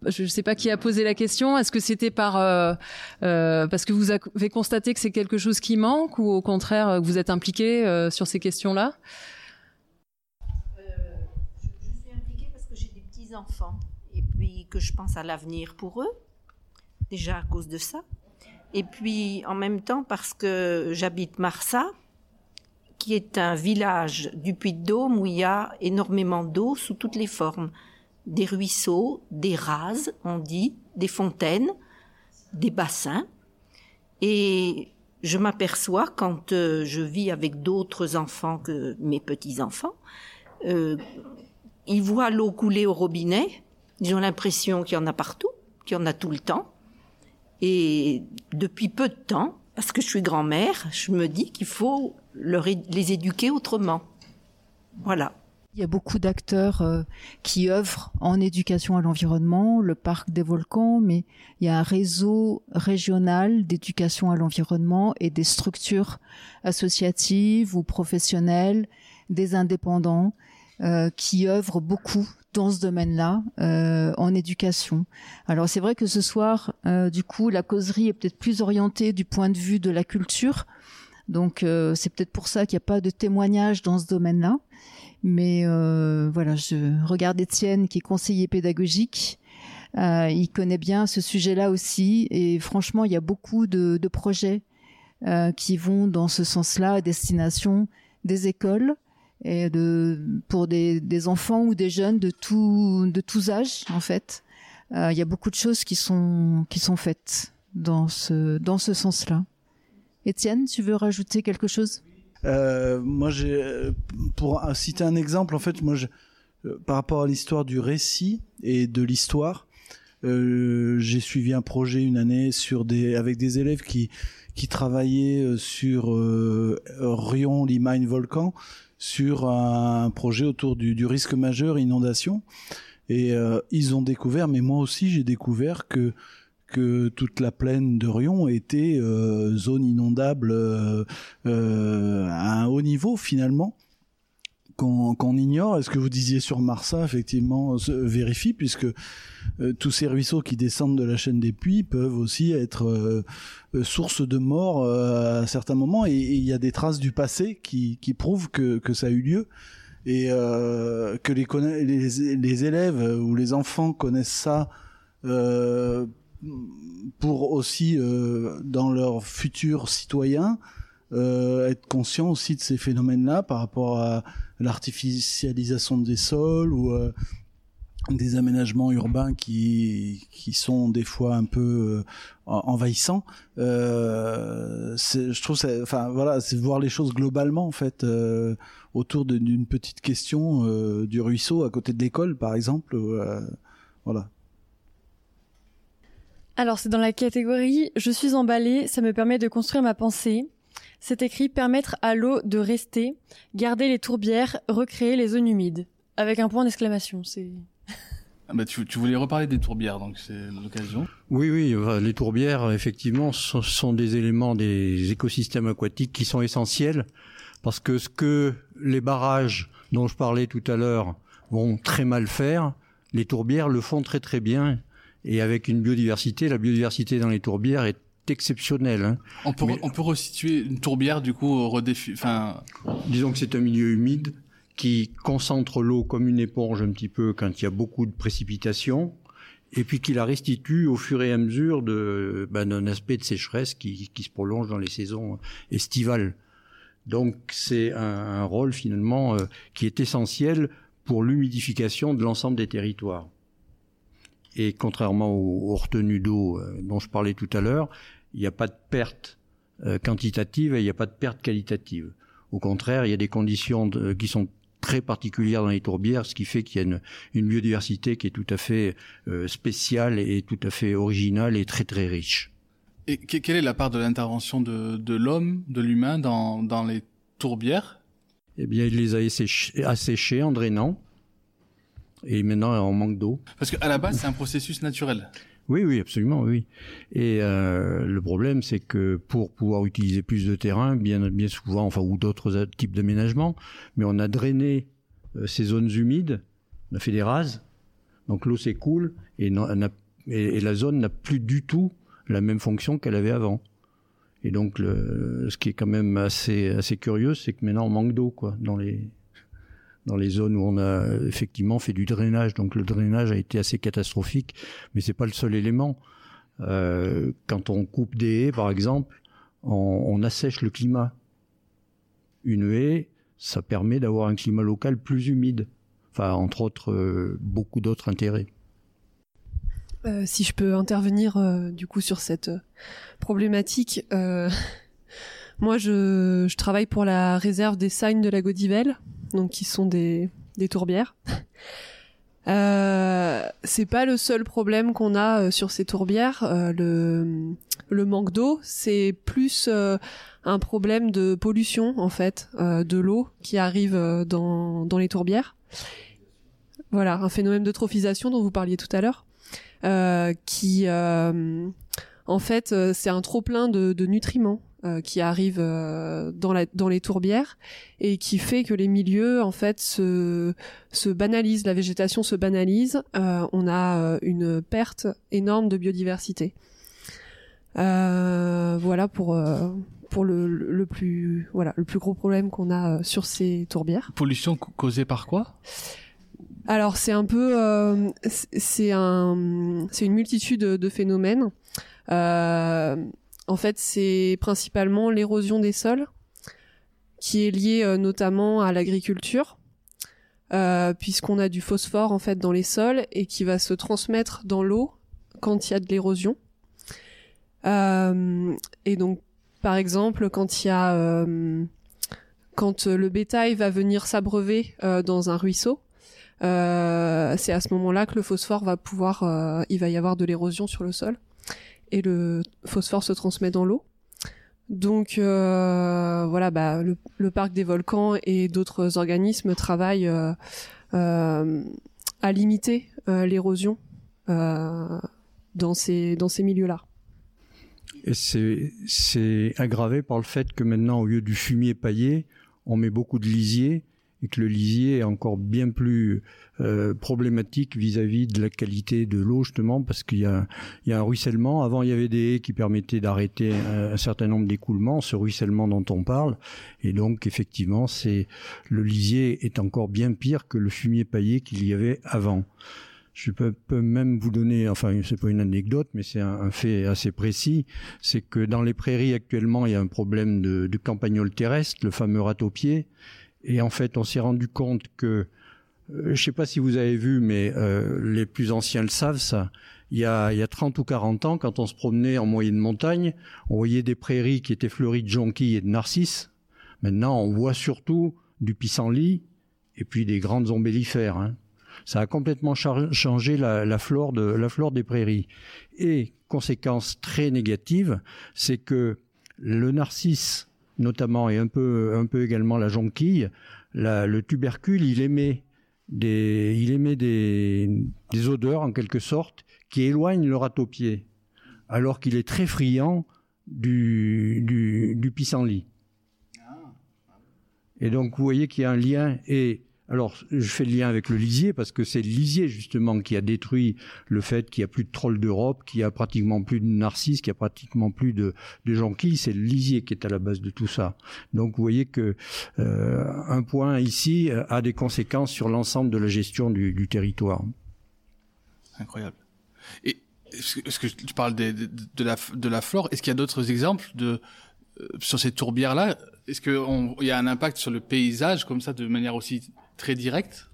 je ne sais pas qui a posé la question. Est-ce que c'était par euh, euh, parce que vous avez constaté que c'est quelque chose qui manque, ou au contraire que vous êtes impliqué sur ces questions-là? Enfants et puis que je pense à l'avenir pour eux, déjà à cause de ça. Et puis en même temps parce que j'habite Marsa, qui est un village du Puy-de-Dôme où il y a énormément d'eau sous toutes les formes. Des ruisseaux, des rases, on dit, des fontaines, des bassins. Et je m'aperçois quand euh, je vis avec d'autres enfants que mes petits-enfants, euh, ils voient l'eau couler au robinet, ils ont l'impression qu'il y en a partout, qu'il y en a tout le temps. Et depuis peu de temps, parce que je suis grand-mère, je me dis qu'il faut les éduquer autrement. Voilà. Il y a beaucoup d'acteurs euh, qui œuvrent en éducation à l'environnement, le parc des volcans, mais il y a un réseau régional d'éducation à l'environnement et des structures associatives ou professionnelles, des indépendants euh, qui œuvrent beaucoup dans ce domaine-là euh, en éducation. Alors c'est vrai que ce soir, euh, du coup, la causerie est peut-être plus orientée du point de vue de la culture. Donc c'est peut-être pour ça qu'il n'y a pas de témoignage dans ce domaine-là. Mais voilà, je regarde Étienne qui est conseiller pédagogique. il connaît bien ce sujet-là aussi. Et franchement, il y a beaucoup de, de projets qui vont dans ce sens-là à destination des écoles, et pour des, enfants ou des jeunes de tout de tous âges en fait. Euh, il y a beaucoup de choses qui sont qui sont faites dans ce dans ce sens-là. Étienne, tu veux rajouter quelque chose? Euh, Moi, j'ai pour citer un exemple, en fait, moi, euh, par rapport à l'histoire du récit et de l'histoire, euh, j'ai suivi un projet une année sur des avec des élèves qui qui travaillaient sur euh, Rion, Limagne, Volcan sur un projet autour du, risque majeur inondation. Et euh, ils ont découvert, mais moi aussi j'ai découvert que que toute la plaine de Rion était euh, zone inondable euh à un haut niveau finalement qu'on ignore. Est-ce que vous disiez sur Marsa, effectivement, vérifie, puisque euh, tous ces ruisseaux qui descendent de la chaîne des puits peuvent aussi être euh, euh, source de mort à certains moments, et il y a des traces du passé qui, qui prouvent que, que, ça a eu lieu. Et que les, les, les, élèves ou les enfants connaissent ça pour aussi, dans leurs futurs citoyens, euh, être conscient aussi de ces phénomènes-là par rapport à l'artificialisation des sols ou euh, des aménagements urbains qui qui sont des fois un peu euh, envahissants. Euh, je trouve, ça, enfin voilà, c'est voir les choses globalement en fait euh, autour d'une petite question euh, du ruisseau à côté de l'école, par exemple. voilà. Alors c'est dans la catégorie je suis emballé, ça me permet de construire ma pensée. C'est écrit permettre à l'eau de rester, garder les tourbières, recréer les zones humides. Avec un point d'exclamation, c'est... Ah bah tu, tu, voulais reparler des tourbières, donc c'est l'occasion. Oui, oui, les tourbières, effectivement, sont, sont, des éléments des écosystèmes aquatiques qui sont essentiels, parce que ce que les barrages dont je parlais tout à l'heure vont très mal faire, les tourbières le font très très bien, et avec une biodiversité, la biodiversité dans les tourbières est exceptionnel. Hein. On, peut, on peut resituer une tourbière, du coup, redéfi... enfin... Disons que c'est un milieu humide qui concentre l'eau comme une éponge un petit peu quand il y a beaucoup de précipitations, et puis qui la restitue au fur et à mesure de ben, d'un aspect de sécheresse qui, qui, se prolonge dans les saisons estivales. Donc c'est un, un, rôle finalement euh, qui est essentiel pour l'humidification de l'ensemble des territoires. Et contrairement aux, retenues d'eau euh, dont je parlais tout à l'heure, il n'y a pas de perte euh, quantitative et il n'y a pas de perte qualitative. Au contraire, il y a des conditions qui sont très particulières dans les tourbières, ce qui fait qu'il y a une, biodiversité qui est tout à fait euh, spéciale et tout à fait originale et très très riche. Et quelle est la part de l'intervention de, l'homme, de l'humain dans, dans les tourbières? Eh bien, il les a asséchés en drainant et maintenant en manque d'eau. Parce qu'à la base, c'est un processus naturel. Oui, oui, absolument, oui. Et euh, le problème, c'est que pour pouvoir utiliser plus de terrain, bien, souvent, enfin, ou d'autres types d'aménagements, mais on a drainé euh, ces zones humides, on a fait des rases, donc l'eau s'écoule et, et, la zone n'a plus du tout la même fonction qu'elle avait avant. Et donc, ce qui est quand même assez, assez curieux, c'est que maintenant on manque d'eau, quoi, dans les, dans les zones où on a effectivement fait du drainage. Donc le drainage a été assez catastrophique, mais c'est pas le seul élément. Euh, quand on coupe des haies, par exemple, on, assèche le climat. Une haie, ça permet d'avoir un climat local plus humide. Enfin, entre autres, euh, beaucoup d'autres intérêts. Euh, si je peux intervenir du coup sur cette problématique, moi je, je, travaille pour la réserve des Signes de la Godivelle, donc qui sont des, des tourbières. Euh, c'est pas le seul problème qu'on a euh, sur ces tourbières. Euh, le, manque d'eau, c'est plus un problème de pollution en fait, de l'eau qui arrive dans, dans les tourbières. Voilà, un phénomène d'eutrophisation dont vous parliez tout à l'heure, qui en fait c'est un trop plein de, de nutriments euh, qui arrive euh, dans, la, dans les tourbières et qui fait que les milieux en fait se, se banalisent, la végétation se banalise, euh, on a une perte énorme de biodiversité. voilà pour pour le, le, plus voilà le plus gros problème qu'on a sur ces tourbières. Pollution causée par quoi? Alors c'est un peu c'est un c'est une multitude de phénomènes. Euh, en fait, c'est principalement l'érosion des sols qui est liée euh, notamment à l'agriculture, euh, puisqu'on a du phosphore en fait dans les sols et qui va se transmettre dans l'eau quand il y a de l'érosion. Euh, et donc, par exemple, quand il y a quand le bétail va venir s'abreuver dans un ruisseau, c'est à ce moment-là que le phosphore va pouvoir, il va y avoir de l'érosion sur le sol et le phosphore se transmet dans l'eau. Donc euh, voilà, bah, le, parc des volcans et d'autres organismes travaillent euh, euh, à limiter l'érosion dans ces dans ces milieux-là. Et c'est aggravé par le fait que maintenant, au lieu du fumier paillé, on met beaucoup de lisier et que le lisier est encore bien plus euh, problématique vis-à-vis de la qualité de l'eau justement parce qu'il y y a un ruissellement. Avant, il y avait des haies qui permettaient d'arrêter un, certain nombre d'écoulements, ce ruissellement dont on parle. Et donc, effectivement, c'est le lisier est encore bien pire que le fumier paillé qu'il y avait avant. Je peux, même vous donner, enfin, c'est pas une anecdote, mais c'est un, fait assez précis. C'est que dans les prairies actuellement, il y a un problème de, de campagnol terrestre, le fameux râteau-pied. Et en fait, on s'est rendu compte que, euh, je ne sais pas si vous avez vu, mais euh, les plus anciens le savent, ça. Il y, a, il y a 30 ou 40 ans, quand on se promenait en moyenne montagne, on voyait des prairies qui étaient fleuries de jonquilles et de narcisses. Maintenant, on voit surtout du pissenlit et puis des grandes ombellifères. Hein. Ça a complètement changé la, flore la flore des prairies. Et conséquence très négative, c'est que le narcisse notamment, et un peu, un peu également la jonquille, le tubercule, il émet des, il émet des, des odeurs en quelque sorte qui éloignent le râteau-pied, alors qu'il est très friand du, du, du pissenlit. Et donc vous voyez qu'il y a un lien et alors, je fais le lien avec le lisier parce que c'est le lisier justement qui a détruit le fait qu'il n'y a plus de trolls d'Europe, qu'il n'y a pratiquement plus de narcisses, qu'il n'y a pratiquement plus de, de jonquilles. C'est le lisier qui est à la base de tout ça. Donc, vous voyez que euh, un point ici euh, a des conséquences sur l'ensemble de la gestion du, territoire. Incroyable. Et est-ce que tu parles de, la, de la flore? Est-ce qu'il y a d'autres exemples de euh, sur ces tourbières-là? Est-ce qu'il y a un impact sur le paysage comme ça de manière aussi très direct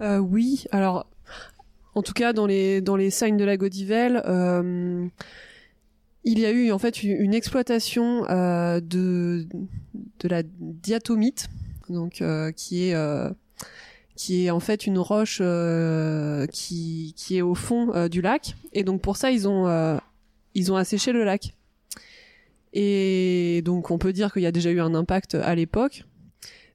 euh, Oui, alors en tout cas dans les dans les signes de la Godivelle, euh, il y a eu en fait une, exploitation euh, de de la diatomite, donc qui est qui est en fait une roche qui qui est au fond du lac. Et donc pour ça ils ont ils ont asséché le lac. Et donc on peut dire qu'il y a déjà eu un impact à l'époque,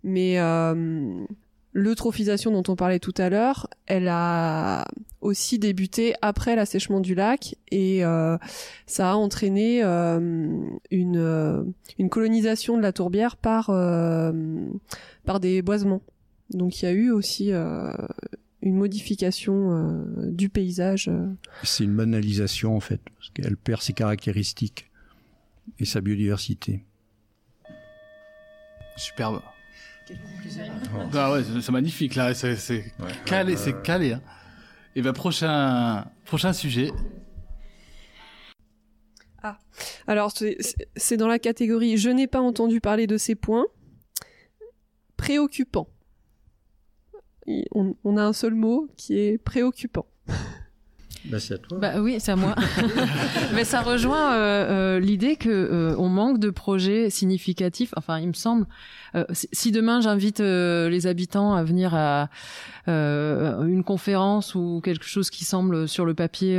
mais euh, l'eutrophisation dont on parlait tout à l'heure, elle a aussi débuté après l'assèchement du lac et euh, ça a entraîné euh, une, euh, une colonisation de la tourbière par, euh, par des boisements. Donc il y a eu aussi euh, une modification euh, du paysage. C'est une banalisation en fait, parce qu'elle perd ses caractéristiques et sa biodiversité. Superbe. Ah ouais, c'est magnifique là, c'est calé, c'est calé. Hein. Et ben prochain prochain sujet. Alors c'est- dans la catégorie je n'ai pas entendu parler de ces points. Préoccupant. On a un seul mot qui est préoccupant. Bah, c'est à toi. Bah oui, c'est à moi. Mais ça rejoint euh, euh, l'idée que euh, on manque de projets significatifs. Enfin, il me semble. euh, si- demain j'invite euh, les habitants à venir à euh, une conférence ou quelque chose qui semble sur le papier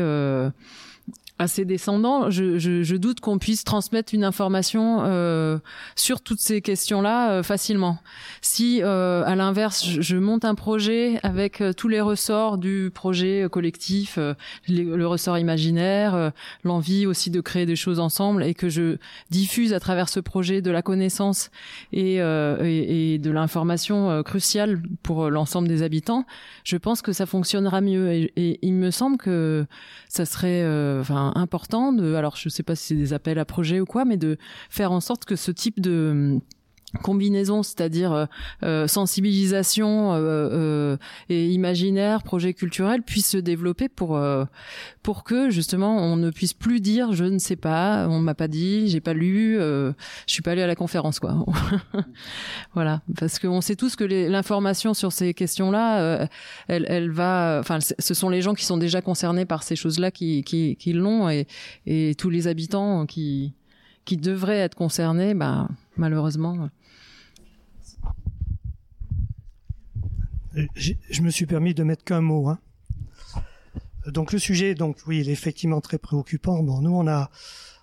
euh, assez descendant, je, je, je doute qu'on puisse transmettre une information euh, sur toutes ces questions-là euh, facilement. Si, euh, à l'inverse, je, je monte un projet avec euh, tous les ressorts du projet collectif, euh, les- le ressort imaginaire, euh, l'envie aussi de créer des choses ensemble, et que je diffuse à travers ce projet de la connaissance et, et, et de l'information cruciale pour l'ensemble des habitants, je pense que ça fonctionnera mieux. Et, et il me semble que ça serait euh, important de, alors je sais pas si c'est des appels à projets ou quoi, mais de faire en sorte que ce type de combinaison, c'est-à-dire euh, euh, sensibilisation euh, euh, et imaginaire, projet culturel, puisse se développer pour euh, pour que justement on ne puisse plus dire je ne sais pas, on m'a pas dit, j'ai pas lu, euh, je suis pas allé à la conférence quoi. voilà, parce qu'on sait tous que l'information sur ces questions-là, elle, elle va, enfin ce sont les gens qui sont déjà concernés par ces choses-là qui qui, qui l'ont et et tous les habitants qui qui devraient être concernés, bah malheureusement. Euh, j'ai- Je me suis permis de mettre qu'un mot. Hein. Donc le sujet, donc oui, il est effectivement très préoccupant. Bon, nous on a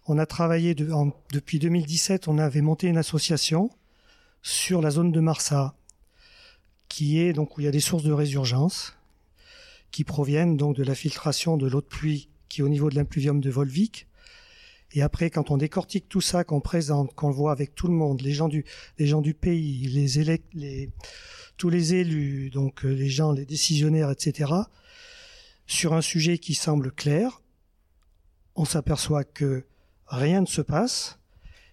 on a travaillé depuis 2017, on avait monté une association sur la zone de Marsa, qui est donc où il y a des sources de résurgence qui proviennent donc de la filtration de l'eau de pluie qui est au niveau de l'impluvium de Volvic. Et après, quand on décortique tout ça, qu'on présente, qu'on voit avec tout le monde, les gens du, pays, les, élec- les, tous les élus, donc euh, les gens, les décisionnaires, etc., sur un sujet qui semble clair, on s'aperçoit que rien ne se passe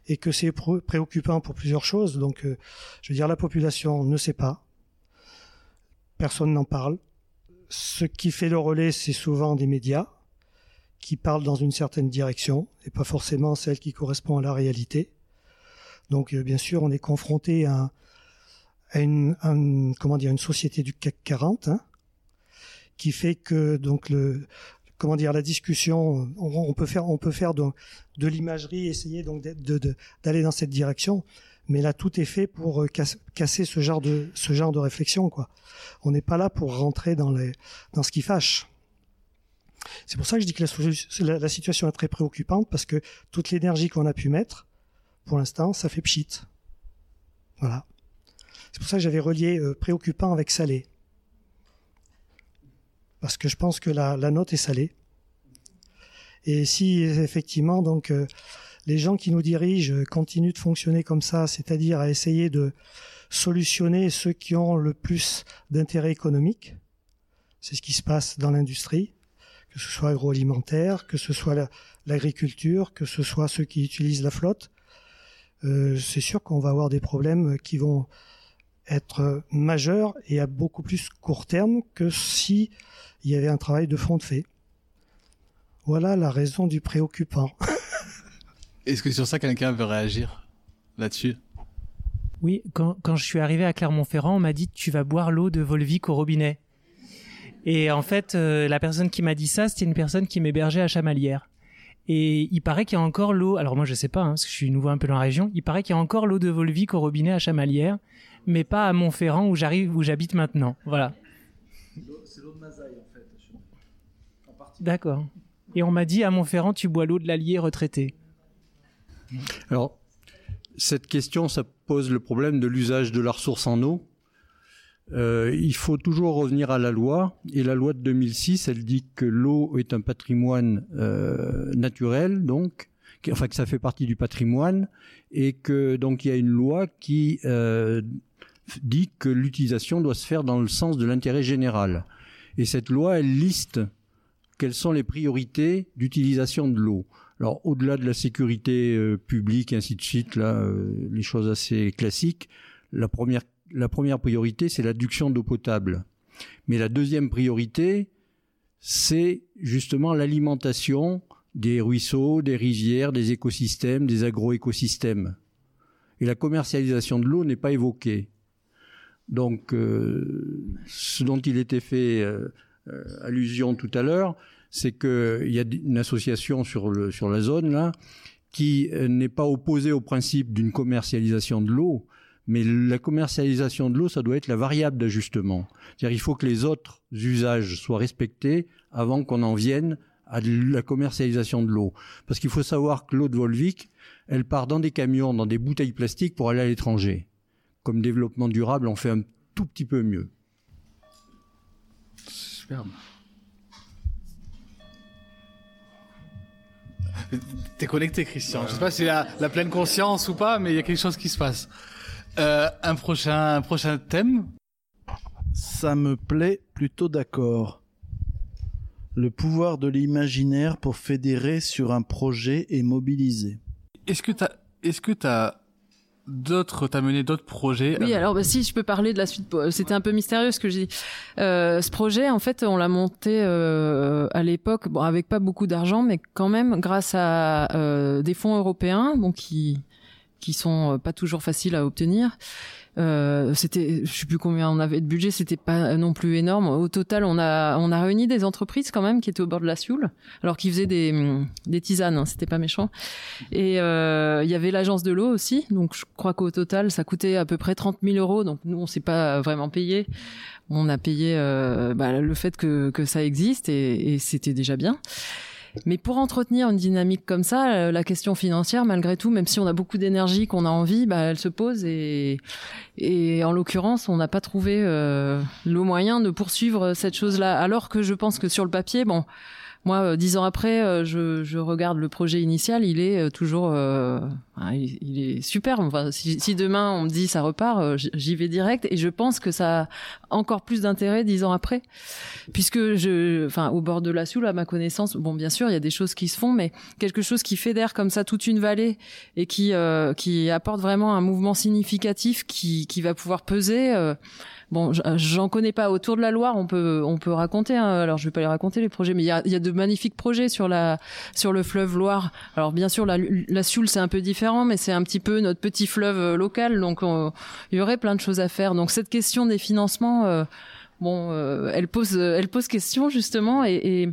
et que c'est pré- préoccupant pour plusieurs choses. Donc, euh, je veux dire, la population ne sait pas, personne n'en parle. Ce qui fait le relais, c'est souvent des médias qui parlent dans une certaine direction et pas forcément celle qui correspond à la réalité. Donc, euh, bien sûr, on est confronté à un, à une, un- comment dire une société du CAC 40 hein, qui fait que donc le comment dire la discussion on, peut faire on peut faire de, de l'imagerie essayer donc d'aller dans cette direction. Mais là tout est fait pour euh, casse- casser ce genre de ce genre de réflexion quoi. On n'est pas là pour rentrer dans les dans ce qui fâche. C'est pour ça que je dis que la, la situation est très préoccupante parce que toute l'énergie qu'on a pu mettre pour l'instant ça fait pchit. Voilà c'est pour ça que j'avais relié euh, préoccupant avec salé. Parce que je pense que la, note est salée. Et si effectivement donc euh, les gens qui nous dirigent euh, continuent de fonctionner comme ça, c'est-à-dire à essayer de solutionner ceux qui ont le plus d'intérêt économique, c'est ce qui se passe dans l'industrie, que ce soit agroalimentaire, que ce soit la- l'agriculture, que ce soit ceux qui utilisent la flotte, c'est sûr qu'on va avoir des problèmes qui vont être majeur et à beaucoup plus court terme que si il y avait un travail de fond de fait. Voilà la raison du préoccupant. Est-ce que sur ça quelqu'un veut réagir là-dessus? Oui, quand, quand je suis arrivé à Clermont-Ferrand, on m'a dit tu vas boire l'eau de Volvic au robinet. Et en fait, euh, la personne qui m'a dit ça, c'était une personne qui m'hébergeait à Chamalières. Et il paraît qu'il y a encore l'eau. Alors moi, je sais pas, hein, parce que je suis nouveau un peu dans la région. Il paraît qu'il y a encore l'eau de Volvic au robinet à Chamalières, mais pas à Montferrand où j'arrive, où j'habite maintenant. Voilà. C'est l'eau de Mazaille, en fait. D'accord. Et on m'a dit à Montferrand, tu bois l'eau de l'Allier retraité. Alors, cette question, ça pose le problème de l'usage de la ressource en eau. Euh, il faut toujours revenir à la loi, et la loi de 2006, elle dit que l'eau est un patrimoine euh, naturel, donc, enfin que ça fait partie du patrimoine, et que donc il y a une loi qui euh, dit que l'utilisation doit se faire dans le sens de l'intérêt général. Et cette loi, elle liste quelles sont les priorités d'utilisation de l'eau. Alors, au-delà de la sécurité euh, publique, ainsi de suite, là, euh, les choses assez classiques, la première, la première priorité, c'est l'adduction d'eau potable. Mais la deuxième priorité, c'est justement l'alimentation des ruisseaux, des rivières, des écosystèmes, des agroécosystèmes. Et la commercialisation de l'eau n'est pas évoquée. Donc, euh, ce dont il était fait euh, euh, allusion tout à l'heure, c'est qu'il y a une association sur, la zone là qui n'est pas opposée au principe d'une commercialisation de l'eau, mais la commercialisation de l'eau, ça doit être la variable d'ajustement. C'est-à-dire il faut que les autres usages soient respectés avant qu'on en vienne à la commercialisation de l'eau. Parce qu'il faut savoir que l'eau de Volvic, elle part dans des camions, dans des bouteilles plastiques pour aller à l'étranger. Comme développement durable, on fait un tout petit peu mieux. Superbe. T'es connecté, Christian. Je sais pas si la, la pleine conscience ou pas, mais il y a quelque chose qui se passe. Euh, un prochain, un prochain thème? Ça me plaît plutôt d'accord. Le pouvoir de l'imaginaire pour fédérer sur un projet et mobiliser. Est-ce que t'as, est-ce que t'as d'autres, t'as mené d'autres projets Oui, alors bah, si je peux parler de la suite, c'était un peu mystérieux ce que j'ai dit. Euh, ce projet, en fait, on l'a monté euh, à l'époque, bon, avec pas beaucoup d'argent, mais quand même grâce à euh, des fonds européens, bon, qui qui sont euh, pas toujours faciles à obtenir. Euh, c'était, je sais plus combien on avait de budget, c'était pas non plus énorme. Au total, on a on a réuni des entreprises quand même qui étaient au bord de la Sioule, alors qu'ils faisaient des des tisanes, hein, c'était pas méchant. Et euh, il y avait l'agence de l'eau aussi, donc je crois qu'au total, ça coûtait à peu près 30 000 euros. Donc nous, on s'est pas vraiment payé. On a payé euh, bah, le fait que que ça existe et, et c'était déjà bien. Mais pour entretenir une dynamique comme ça, euh, la question financière, malgré tout, même si on a beaucoup d'énergie, qu'on a envie, bah, elle se pose et, et en l'occurrence, on n'a pas trouvé euh, le moyen de poursuivre cette chose-là. Alors que je pense que sur le papier, bon, moi, euh, dix ans après, euh, je, je regarde le projet initial, il est euh, toujours, euh, il, il est super. Enfin, si, si demain on me dit ça repart, j'y vais direct. Et je pense que ça a encore plus d'intérêt dix ans après, puisque je, enfin, au bord de la Soule, à ma connaissance, bon, bien sûr, il y a des choses qui se font, mais quelque chose qui fédère comme ça toute une vallée et qui euh, qui apporte vraiment un mouvement significatif qui qui va pouvoir peser. euh, Bon, j- j'en connais pas autour de la Loire. On peut, on peut raconter. hein. Alors, je vais pas les raconter les projets, mais il y a, y a de magnifiques projets sur la, sur le fleuve Loire. Alors, bien sûr, la, la c'est un peu différent, mais c'est un petit peu notre petit fleuve euh, local. Donc, on- il y aurait plein de choses à faire. Donc, cette question des financements, euh, bon, euh, elle pose, elle pose question justement, et, et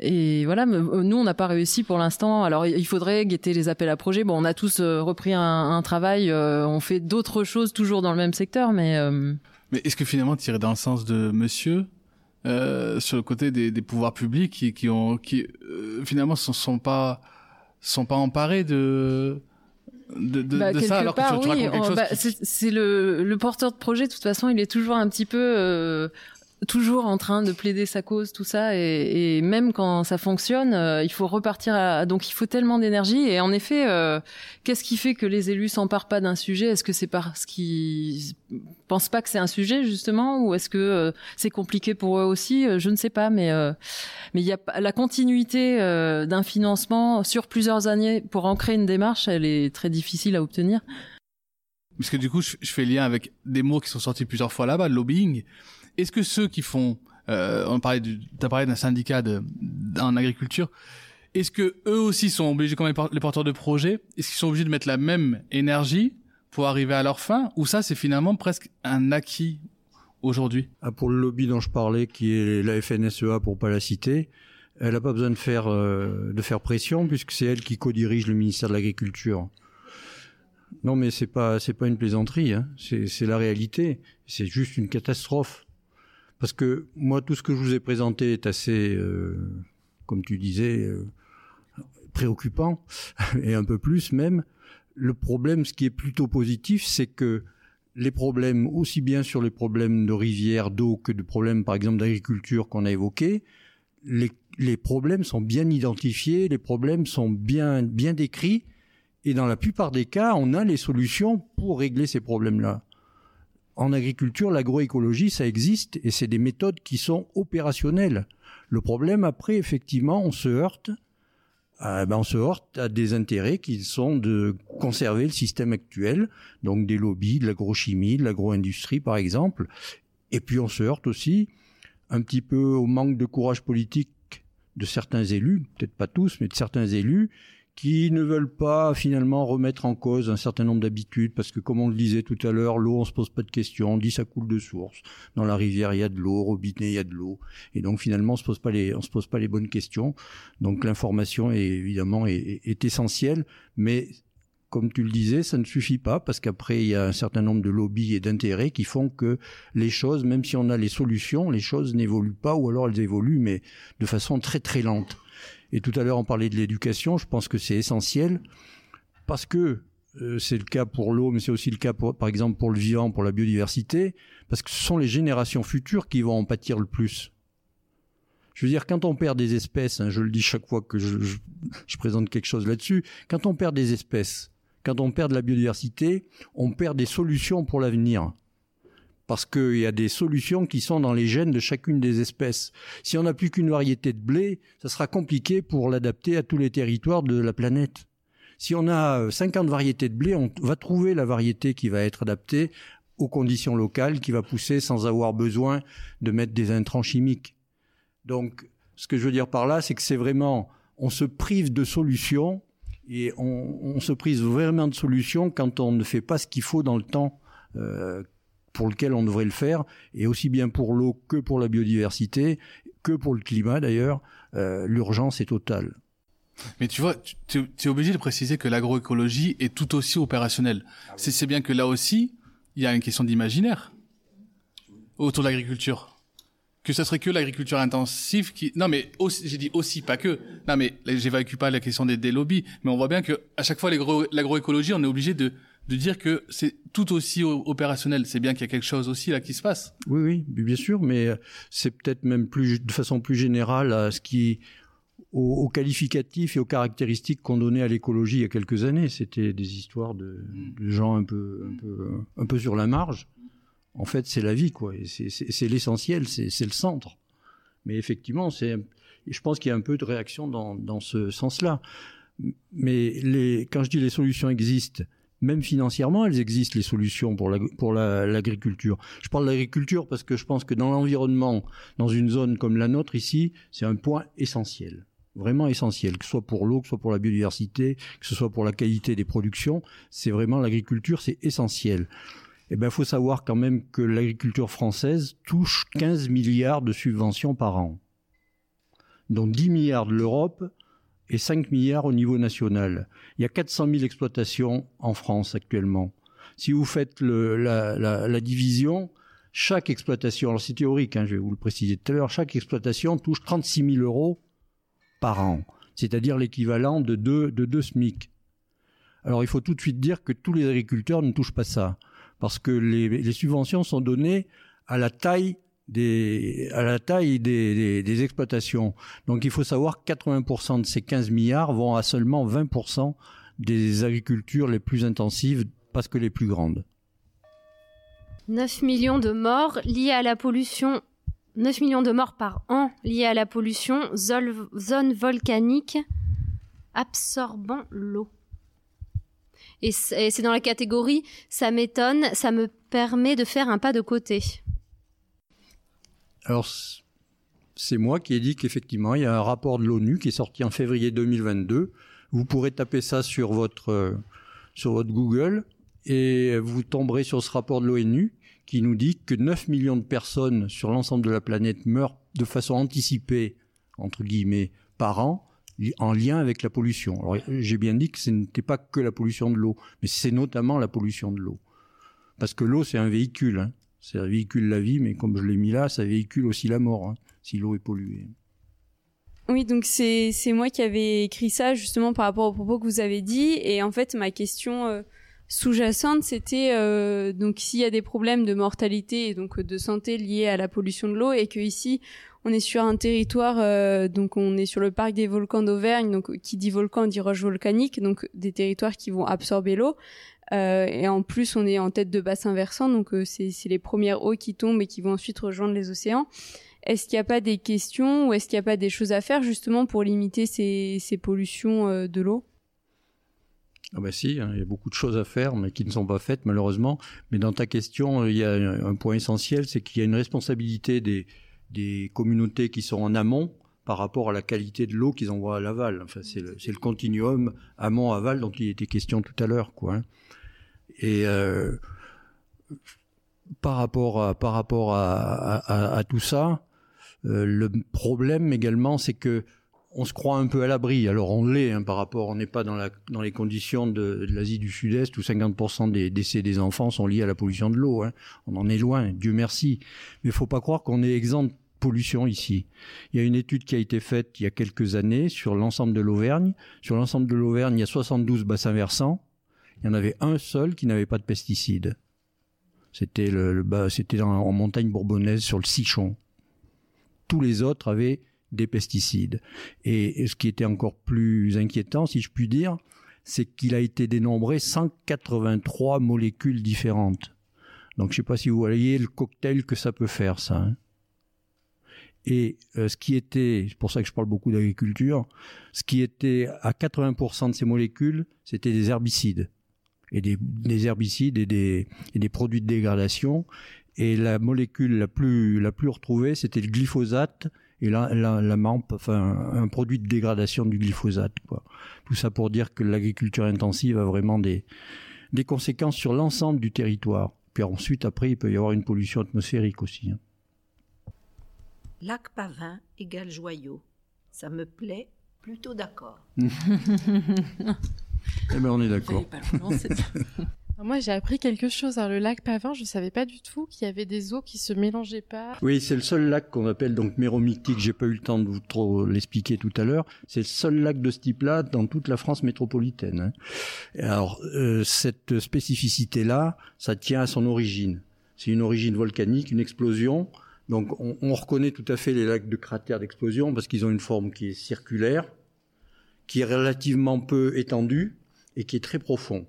et voilà, euh, nous on n'a pas réussi pour l'instant. Alors il faudrait guetter les appels à projets. Bon, on a tous euh, repris un, un travail, euh, on fait d'autres choses toujours dans le même secteur, mais euh, Mais est-ce que finalement irais dans le sens de Monsieur euh, sur le côté des, des pouvoirs publics qui, qui ont qui euh, finalement sont, sont pas sont pas emparés de de, de, bah, de ça alors part, que tu, tu oui, racontes quelque on- chose bah, qui- c'est c'est le, le porteur de projet. De toute façon, il est toujours un petit peu euh, toujours en train de plaider sa cause, tout ça, et, même quand ça fonctionne, euh, il faut repartir. À, donc, il faut tellement d'énergie. Et en effet, euh, qu'est-ce qui fait que les élus s'emparent pas d'un sujet? Est-ce que c'est parce qu'ils pensent pas que c'est un sujet justement, ou est-ce que euh, c'est compliqué pour eux aussi? Je ne sais pas, mais mais il y a la continuité d'un financement sur plusieurs années pour ancrer une démarche, elle est très difficile à obtenir. Parce que du coup, je, je fais lien avec des mots qui sont sortis plusieurs fois là-bas, lobbying. Est-ce que ceux qui font, euh, on parlait parlé d'un syndicat en agriculture, est-ce que eux aussi sont obligés, comme les por- les porteurs de projets, est-ce qu'ils sont obligés de mettre la même énergie pour arriver à leur fin, ou ça c'est finalement presque un acquis aujourd'hui? Ah, Pour le lobby dont je parlais, qui est la FNSEA pour pas la citer, elle n'a pas besoin de faire, euh, de faire pression puisque c'est elle qui co-dirige le ministère de l'Agriculture. Non, mais c'est pas pas une plaisanterie, hein. c'est la réalité. C'est juste une catastrophe. Parce que moi, tout ce que je vous ai présenté est assez, euh, comme tu disais, euh, préoccupant et un peu plus même. Le problème, ce qui est plutôt positif, c'est que les problèmes, aussi bien sur les problèmes de rivière, d'eau que de problèmes, par exemple, d'agriculture qu'on a évoqués, les, les, problèmes sont bien identifiés, les problèmes sont bien, bien décrits, et dans la plupart des cas, on a les solutions pour régler ces problèmes-là. En agriculture, l'agroécologie, ça existe, et c'est des méthodes qui sont opérationnelles. Le problème, après, effectivement, on se heurte euh, ben on se heurte à des intérêts qui sont de conserver le système actuel, donc des lobbies, de l'agrochimie, de l'agro-industrie par exemple. Et puis on se heurte aussi un petit peu au manque de courage politique de certains élus, peut-être pas tous, mais de certains élus qui ne veulent pas finalement remettre en cause un certain nombre d'habitudes, parce que comme on le disait tout à l'heure, l'eau, on se pose pas de questions, on dit ça coule de source. Dans la rivière, il y a de l'eau, au robinet, il y a de l'eau, et donc finalement, on se pose pas les, on se pose pas les bonnes questions. Donc l'information est évidemment est, est essentielle, mais comme tu le disais, ça ne suffit pas parce qu'après il y a un certain nombre de lobbies et d'intérêts qui font que les choses, même si on a les solutions, les choses n'évoluent pas ou alors elles évoluent mais de façon très très lente. Et tout à l'heure, on parlait de l'éducation. Je pense que c'est essentiel parce que euh, c'est le cas pour l'eau, mais c'est aussi le cas, par exemple, pour le vivant, pour la biodiversité, parce que ce sont les générations futures qui vont en pâtir le plus. Je veux dire, quand on perd des espèces, hein, je le dis chaque fois que je présente quelque chose là-dessus, quand on perd des espèces, quand on perd de la biodiversité, on perd des solutions pour l'avenir parce qu'il y a des solutions qui sont dans les gènes de chacune des espèces. Si on n'a plus qu'une variété de blé, ça sera compliqué pour l'adapter à tous les territoires de la planète. Si on a 50 variétés de blé, on va trouver la variété qui va être adaptée aux conditions locales, qui va pousser sans avoir besoin de mettre des intrants chimiques. Donc, ce que je veux dire par là, c'est que c'est vraiment, on se prive de solutions et on, on, se prive vraiment de solutions quand on ne fait pas ce qu'il faut dans le temps euh, pour lequel on devrait le faire, et aussi bien pour l'eau que pour la biodiversité, que pour le climat d'ailleurs, euh, l'urgence est totale. Mais tu vois, tu es obligé de préciser que l'agroécologie est tout aussi opérationnelle. Ah C'est bien que là aussi, il y a une question d'imaginaire autour de l'agriculture. Que ce serait que l'agriculture intensive qui... Non mais j'ai dit aussi, pas que. Non mais j'évacue pas la question des, des lobbies, mais on voit bien que à chaque fois l'agroécologie, on est obligé de de dire que c'est tout aussi opérationnel. C'est bien qu'il y a quelque chose aussi là qui se passe. Oui, oui, bien sûr, mais euh, c'est peut-être même plus de façon plus générale à ce qui aux, qualificatifs et aux caractéristiques qu'on donnait à l'écologie il y a quelques années. C'était des histoires de, de, gens un peu, un peu, un peu sur la marge. En fait, c'est la vie, quoi. C'est l'essentiel, c'est le centre. Mais effectivement, c'est, je pense qu'il y a un peu de réaction dans, dans ce sens-là. Mais les, quand je dis les solutions existent, même financièrement, elles existent les solutions pour l'agriculture. je parle d'agriculture parce que je pense que dans l'environnement, dans une zone comme la nôtre ici, c'est un point essentiel vraiment essentiel, que ce soit pour l'eau, que ce soit pour la biodiversité, que ce soit pour la qualité des productions, c'est vraiment l'agriculture, c'est essentiel. Eh ben, faut savoir quand même que l'agriculture française touche 15 milliards de subventions par an, dont 10 milliards de l'Europe, et 5 milliards au niveau national. Il y a 400 000 exploitations en France actuellement. Si vous faites la, division, chaque exploitation, alors c'est théorique, hein, je vais vous le préciser tout à l'heure, chaque exploitation touche 36 000 euros par an, c'est-à-dire l'équivalent de deux, de deux SMIC. Alors il faut tout de suite dire que tous les agriculteurs ne touchent pas ça, parce que les subventions sont données à la taille à la taille des, exploitations. Donc il faut savoir que 80% de ces 15 milliards vont à seulement 20% des agricultures les plus intensives parce que les plus grandes. 9 millions de morts liés à la pollution 9 millions de morts par an liés à la pollution, zone volcanique absorbant l'eau. Et c'est dans la catégorie ça m'étonne, ça me permet de faire un pas de côté. Alors, c'est moi qui ai dit qu'effectivement, il y a un rapport de l'ONU qui est sorti en février 2022. Vous pourrez taper ça sur votre, euh, sur votre Google et vous tomberez sur ce rapport de l'ONU qui nous dit que 9 millions de personnes sur l'ensemble de la planète meurent de façon anticipée, entre guillemets, par an, en lien avec la pollution. Alors j'ai bien dit que ce n'était pas que la pollution de l'eau, mais c'est notamment la pollution de l'eau. Parce que l'eau, c'est un véhicule. Hein. Ça véhicule la vie, mais comme je l'ai mis là, ça véhicule aussi la mort, hein, si l'eau est polluée. Oui, donc c'est moi qui avais écrit ça justement par rapport aux propos que vous avez dit. Et en fait, ma question euh, sous-jacente, c'était euh, donc s'il y a des problèmes de mortalité et donc de santé liés à la pollution de l'eau et que ici on est sur un territoire, euh, donc on est sur le parc des volcans d'Auvergne, donc qui dit volcan dit roche volcanique, donc des territoires qui vont absorber l'eau. Euh, et en plus, on est en tête de bassin versant, donc euh, c'est les premières eaux qui tombent et qui vont ensuite rejoindre les océans. Est-ce qu'il n'y a pas des questions ou est-ce qu'il n'y a pas des choses à faire justement pour limiter ces, pollutions de l'eau? Ah bah si, hein, il y a beaucoup de choses à faire, mais qui ne sont pas faites malheureusement. Mais dans ta question, il y a un point essentiel, c'est qu'il y a une responsabilité des communautés qui sont en amont par rapport à la qualité de l'eau qu'ils envoient à l'aval. Enfin, c'est le, continuum amont-aval dont il était question tout à l'heure, quoi. Hein. Et euh, par rapport à, par rapport à, tout ça, euh, le problème également, c'est que on se croit un peu à l'abri. Alors on l'est hein, par rapport, on n'est pas dans, les conditions de, l'Asie du Sud-Est où 50% des décès des enfants sont liés à la pollution de l'eau. Hein. On en est loin, Dieu merci. Mais il faut pas croire qu'on est exempt pollution ici. Il y a une étude qui a été faite il y a quelques années sur l'ensemble de l'Auvergne. Sur l'ensemble de l'Auvergne, il y a 72 bassins versants. Il y en avait un seul qui n'avait pas de pesticides. C'était le, en montagne bourbonnaise sur le Sichon. Tous les autres avaient des pesticides. Et, ce qui était encore plus inquiétant, si je puis dire, c'est qu'il a été dénombré 183 molécules différentes. Donc je ne sais pas si vous voyez le cocktail que ça peut faire, ça. Hein. Et euh, ce qui était, c'est pour ça que je parle beaucoup d'agriculture, ce qui était à 80% de ces molécules, c'était des herbicides. Et des, des herbicides et des, et des produits de dégradation. Et la molécule la plus, la plus retrouvée, c'était le glyphosate et là, la, la enfin, un produit de dégradation du glyphosate. Quoi. Tout ça pour dire que l'agriculture intensive a vraiment des, des conséquences sur l'ensemble du territoire. Puis ensuite, après, il peut y avoir une pollution atmosphérique aussi. Hein. Lac Pavin égale joyau. Ça me plaît, plutôt d'accord. eh ben, on est d'accord. Moi, j'ai appris quelque chose. Alors, le lac Pavin, je ne savais pas du tout qu'il y avait des eaux qui se mélangeaient pas. Oui, c'est le seul lac qu'on appelle donc méromictique. J'ai pas eu le temps de vous trop l'expliquer tout à l'heure. C'est le seul lac de ce type-là dans toute la France métropolitaine. Hein. Alors, euh, cette spécificité-là, ça tient à son origine. C'est une origine volcanique, une explosion. Donc, on, on reconnaît tout à fait les lacs de cratères d'explosion parce qu'ils ont une forme qui est circulaire, qui est relativement peu étendue et qui est très profond.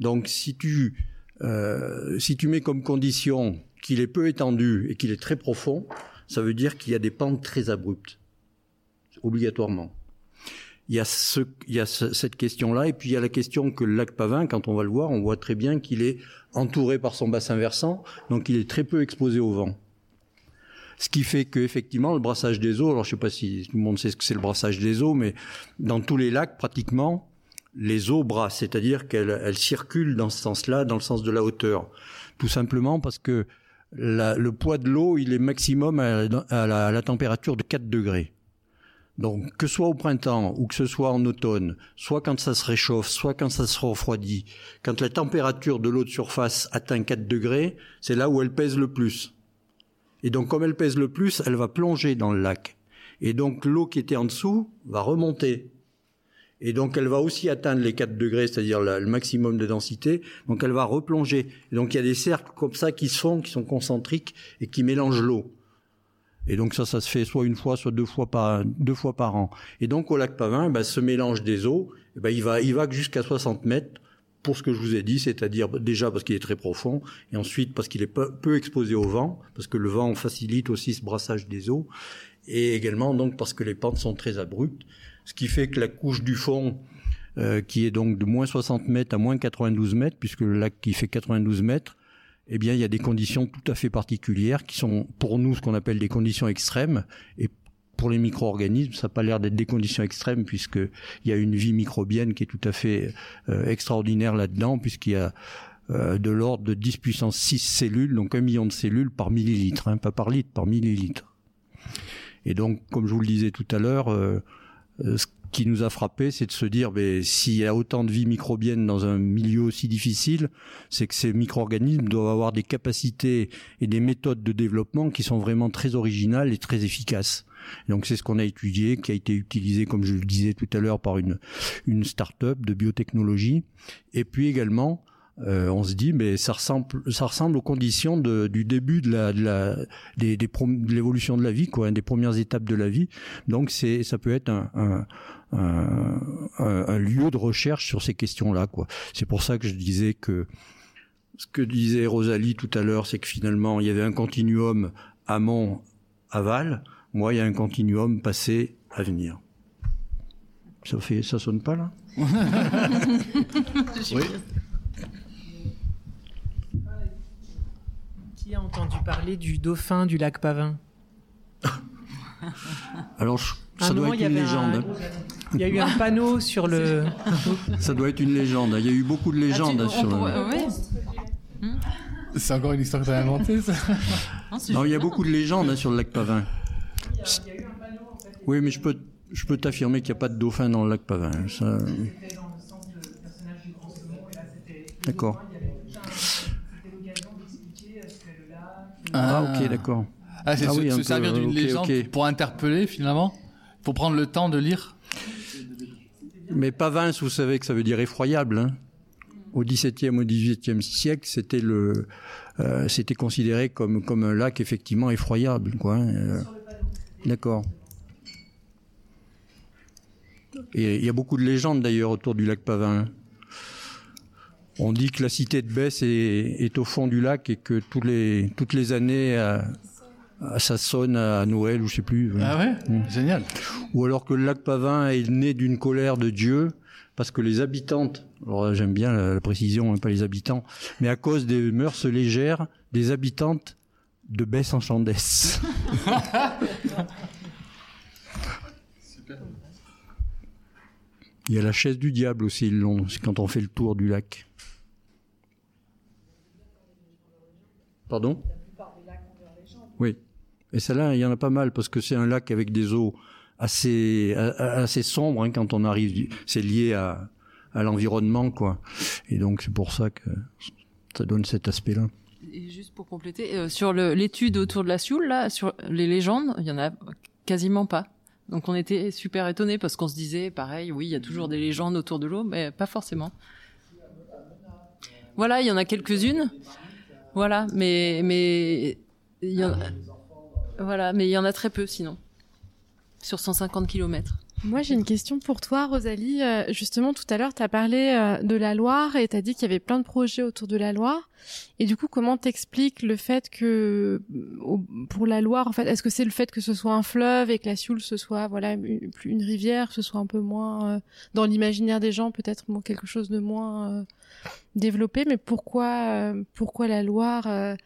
Donc si tu, euh, si tu mets comme condition qu'il est peu étendu et qu'il est très profond, ça veut dire qu'il y a des pentes très abruptes, obligatoirement. Il y a, ce, il y a cette question-là, et puis il y a la question que le lac Pavin, quand on va le voir, on voit très bien qu'il est entouré par son bassin versant, donc il est très peu exposé au vent. Ce qui fait que effectivement le brassage des eaux, alors je sais pas si tout le monde sait ce que c'est le brassage des eaux, mais dans tous les lacs pratiquement, les eaux brassent, c'est-à-dire qu'elles circulent dans ce sens-là, dans le sens de la hauteur. Tout simplement parce que le poids de l'eau, il est maximum à, la, température de 4 degrés. Donc, que ce soit au printemps ou que ce soit en automne, soit quand ça se réchauffe, soit quand ça se refroidit, quand la température de l'eau de surface atteint 4 degrés, c'est là où elle pèse le plus. Et donc, comme elle pèse le plus, elle va plonger dans le lac. Et donc, l'eau qui était en dessous va remonter. Et donc elle va aussi atteindre les 4 degrés, c'est-à-dire le maximum de densité. Donc elle va replonger. Et donc il y a des cercles comme ça qui se font, qui sont concentriques et qui mélangent l'eau. Et donc ça, ça se fait soit une fois, soit deux fois par, deux fois par an. Et donc au lac Pavin, ben, ce mélange des eaux, ben, il va, il va jusqu'à 60 mètres pour ce que je vous ai dit, c'est-à-dire déjà parce qu'il est très profond, et ensuite parce qu'il est peu, exposé au vent, parce que le vent facilite aussi ce brassage des eaux, et également donc parce que les pentes sont très abruptes ce qui fait que la couche du fond, euh, qui est donc de moins 60 mètres à moins 92 mètres, puisque le lac qui fait 92 mètres, eh bien, il y a des conditions tout à fait particulières qui sont pour nous ce qu'on appelle des conditions extrêmes pour les micro-organismes, ça n'a pas l'air d'être des conditions extrêmes puisqu'il y a une vie microbienne qui est tout à fait euh, extraordinaire là-dedans puisqu'il y a euh, de l'ordre de 10 puissance 6 cellules, donc un million de cellules par millilitre, hein, pas par litre, par millilitre. Et donc, comme je vous le disais tout à l'heure, euh, ce qui nous a frappé, c'est de se dire, ben, s'il y a autant de vie microbienne dans un milieu aussi difficile, c'est que ces micro-organismes doivent avoir des capacités et des méthodes de développement qui sont vraiment très originales et très efficaces. Donc c'est ce qu'on a étudié, qui a été utilisé, comme je le disais tout à l'heure, par une, une start-up de biotechnologie. Et puis également, euh, on se dit, mais ça ressemble, ça ressemble aux conditions du début de la, de la, l'évolution de la vie, quoi, des premières étapes de la vie. Donc c'est, ça peut être un, un, un, un, lieu de recherche sur ces questions-là, quoi. C'est pour ça que je disais que ce que disait Rosalie tout à l'heure, c'est que finalement il y avait un continuum amont-aval. Moi, il y a un continuum passé à venir. Ça fait, ça sonne pas là? Oui. Qui a entendu parler du dauphin du lac Pavin? Alors, ça doit être une légende. Un... Il y a eu un panneau sur le. ça doit être une légende. Il y a eu beaucoup de légendes Ah, sur le. C'est encore une histoire que tu as inventée, ça? Non, il y a beaucoup de légendes hein, sur le lac Pavin. Oui, mais je peux, je peux t'affirmer qu'il n'y a pas de dauphin dans le lac Pavin. hein, Ça... D'accord. Ah, ok, d'accord. Ah, c'est Ah se, oui, se servir d'une légende pour interpeller, finalement. Il faut prendre le temps de lire. Mais Pavins, vous savez que ça veut dire effroyable. hein. Au XVIIe, au XVIIIe siècle, c'était le, euh, c'était considéré comme comme un lac effectivement effroyable, quoi. hein, euh. D'accord. Et il y a beaucoup de légendes d'ailleurs autour du lac Pavin. On dit que la cité de Besse est, est au fond du lac et que tous les, toutes les années, euh, euh, ça sonne à Noël ou je sais plus. Ah ouais Mm. Génial. Ou alors que le lac Pavin est né d'une colère de Dieu parce que les habitantes, alors j'aime bien la, la précision, hein, pas les habitants, mais à cause des mœurs légères des habitantes de Besse en Chandès. Il y a la chaise du diable aussi, ils l'ont, c'est quand on fait le tour du lac. Pardon? Oui. Et celle-là, il y en a pas mal parce que c'est un lac avec des eaux assez assez sombres hein, quand on arrive. C'est lié à, à l'environnement, quoi. Et donc c'est pour ça que ça donne cet aspect-là. Juste pour compléter, euh, sur l'étude autour de la Sioule, là, sur les légendes, il y en a quasiment pas. Donc on était super étonnés parce qu'on se disait, pareil, oui, il y a toujours des légendes autour de l'eau, mais pas forcément. Voilà, il y en a quelques-unes. Voilà, mais mais il y en a, voilà, mais il y en a très peu sinon. Sur 150 kilomètres. Moi, j'ai une question pour toi, Rosalie. Euh, justement, tout à l'heure, tu as parlé euh, de la Loire et tu as dit qu'il y avait plein de projets autour de la Loire. Et du coup, comment t'expliques le fait que, pour la Loire, en fait, est-ce que c'est le fait que ce soit un fleuve et que la Sioule, ce soit, voilà, une, une rivière, ce soit un peu moins, euh, dans l'imaginaire des gens, peut-être quelque chose de moins euh, développé? Mais pourquoi, euh, pourquoi la Loire euh,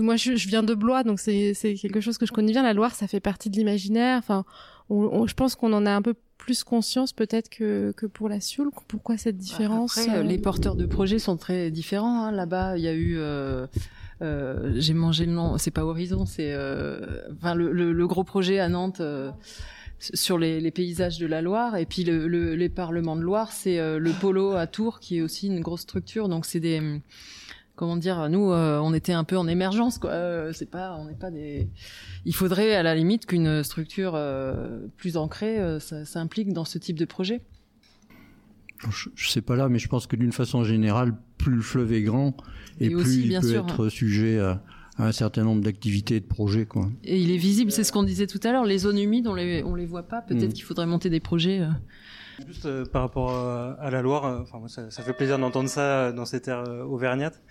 moi, je, je viens de Blois, donc c'est quelque chose que je connais bien. La Loire, ça fait partie de l'imaginaire. Enfin, on- on- je pense qu'on en a un peu plus conscience peut-être que, que pour la Sioule. Pourquoi cette différence Après, euh, les porteurs de projets sont très différents. hein. Là-bas, il y a eu. euh, euh, J'ai mangé le nom. C'est pas Horizon, c'est. euh, Enfin, le, le- le gros projet à Nantes. euh, sur les, les paysages de la Loire et puis le, le- les parlements de Loire c'est euh, le polo à Tours qui est aussi une grosse structure donc c'est des comment dire nous euh, on était un peu en émergence quoi Euh, c'est pas on n'est pas des il faudrait à la limite qu'une structure euh, plus ancrée s'implique dans ce type de projet Je, je sais pas là, mais je pense que d'une façon générale, plus le fleuve est grand et, Et plus il peut sûr, être sujet à, à un certain nombre d'activités et de projets, quoi. Et il est visible, c'est ce qu'on disait tout à l'heure, les zones humides, on les, on les voit pas. Peut-être Mm. qu'il faudrait monter des projets. Euh. Juste euh, par rapport à, à la Loire, euh, enfin moi, ça, ça fait plaisir d'entendre ça dans ces terres euh, auvergnates.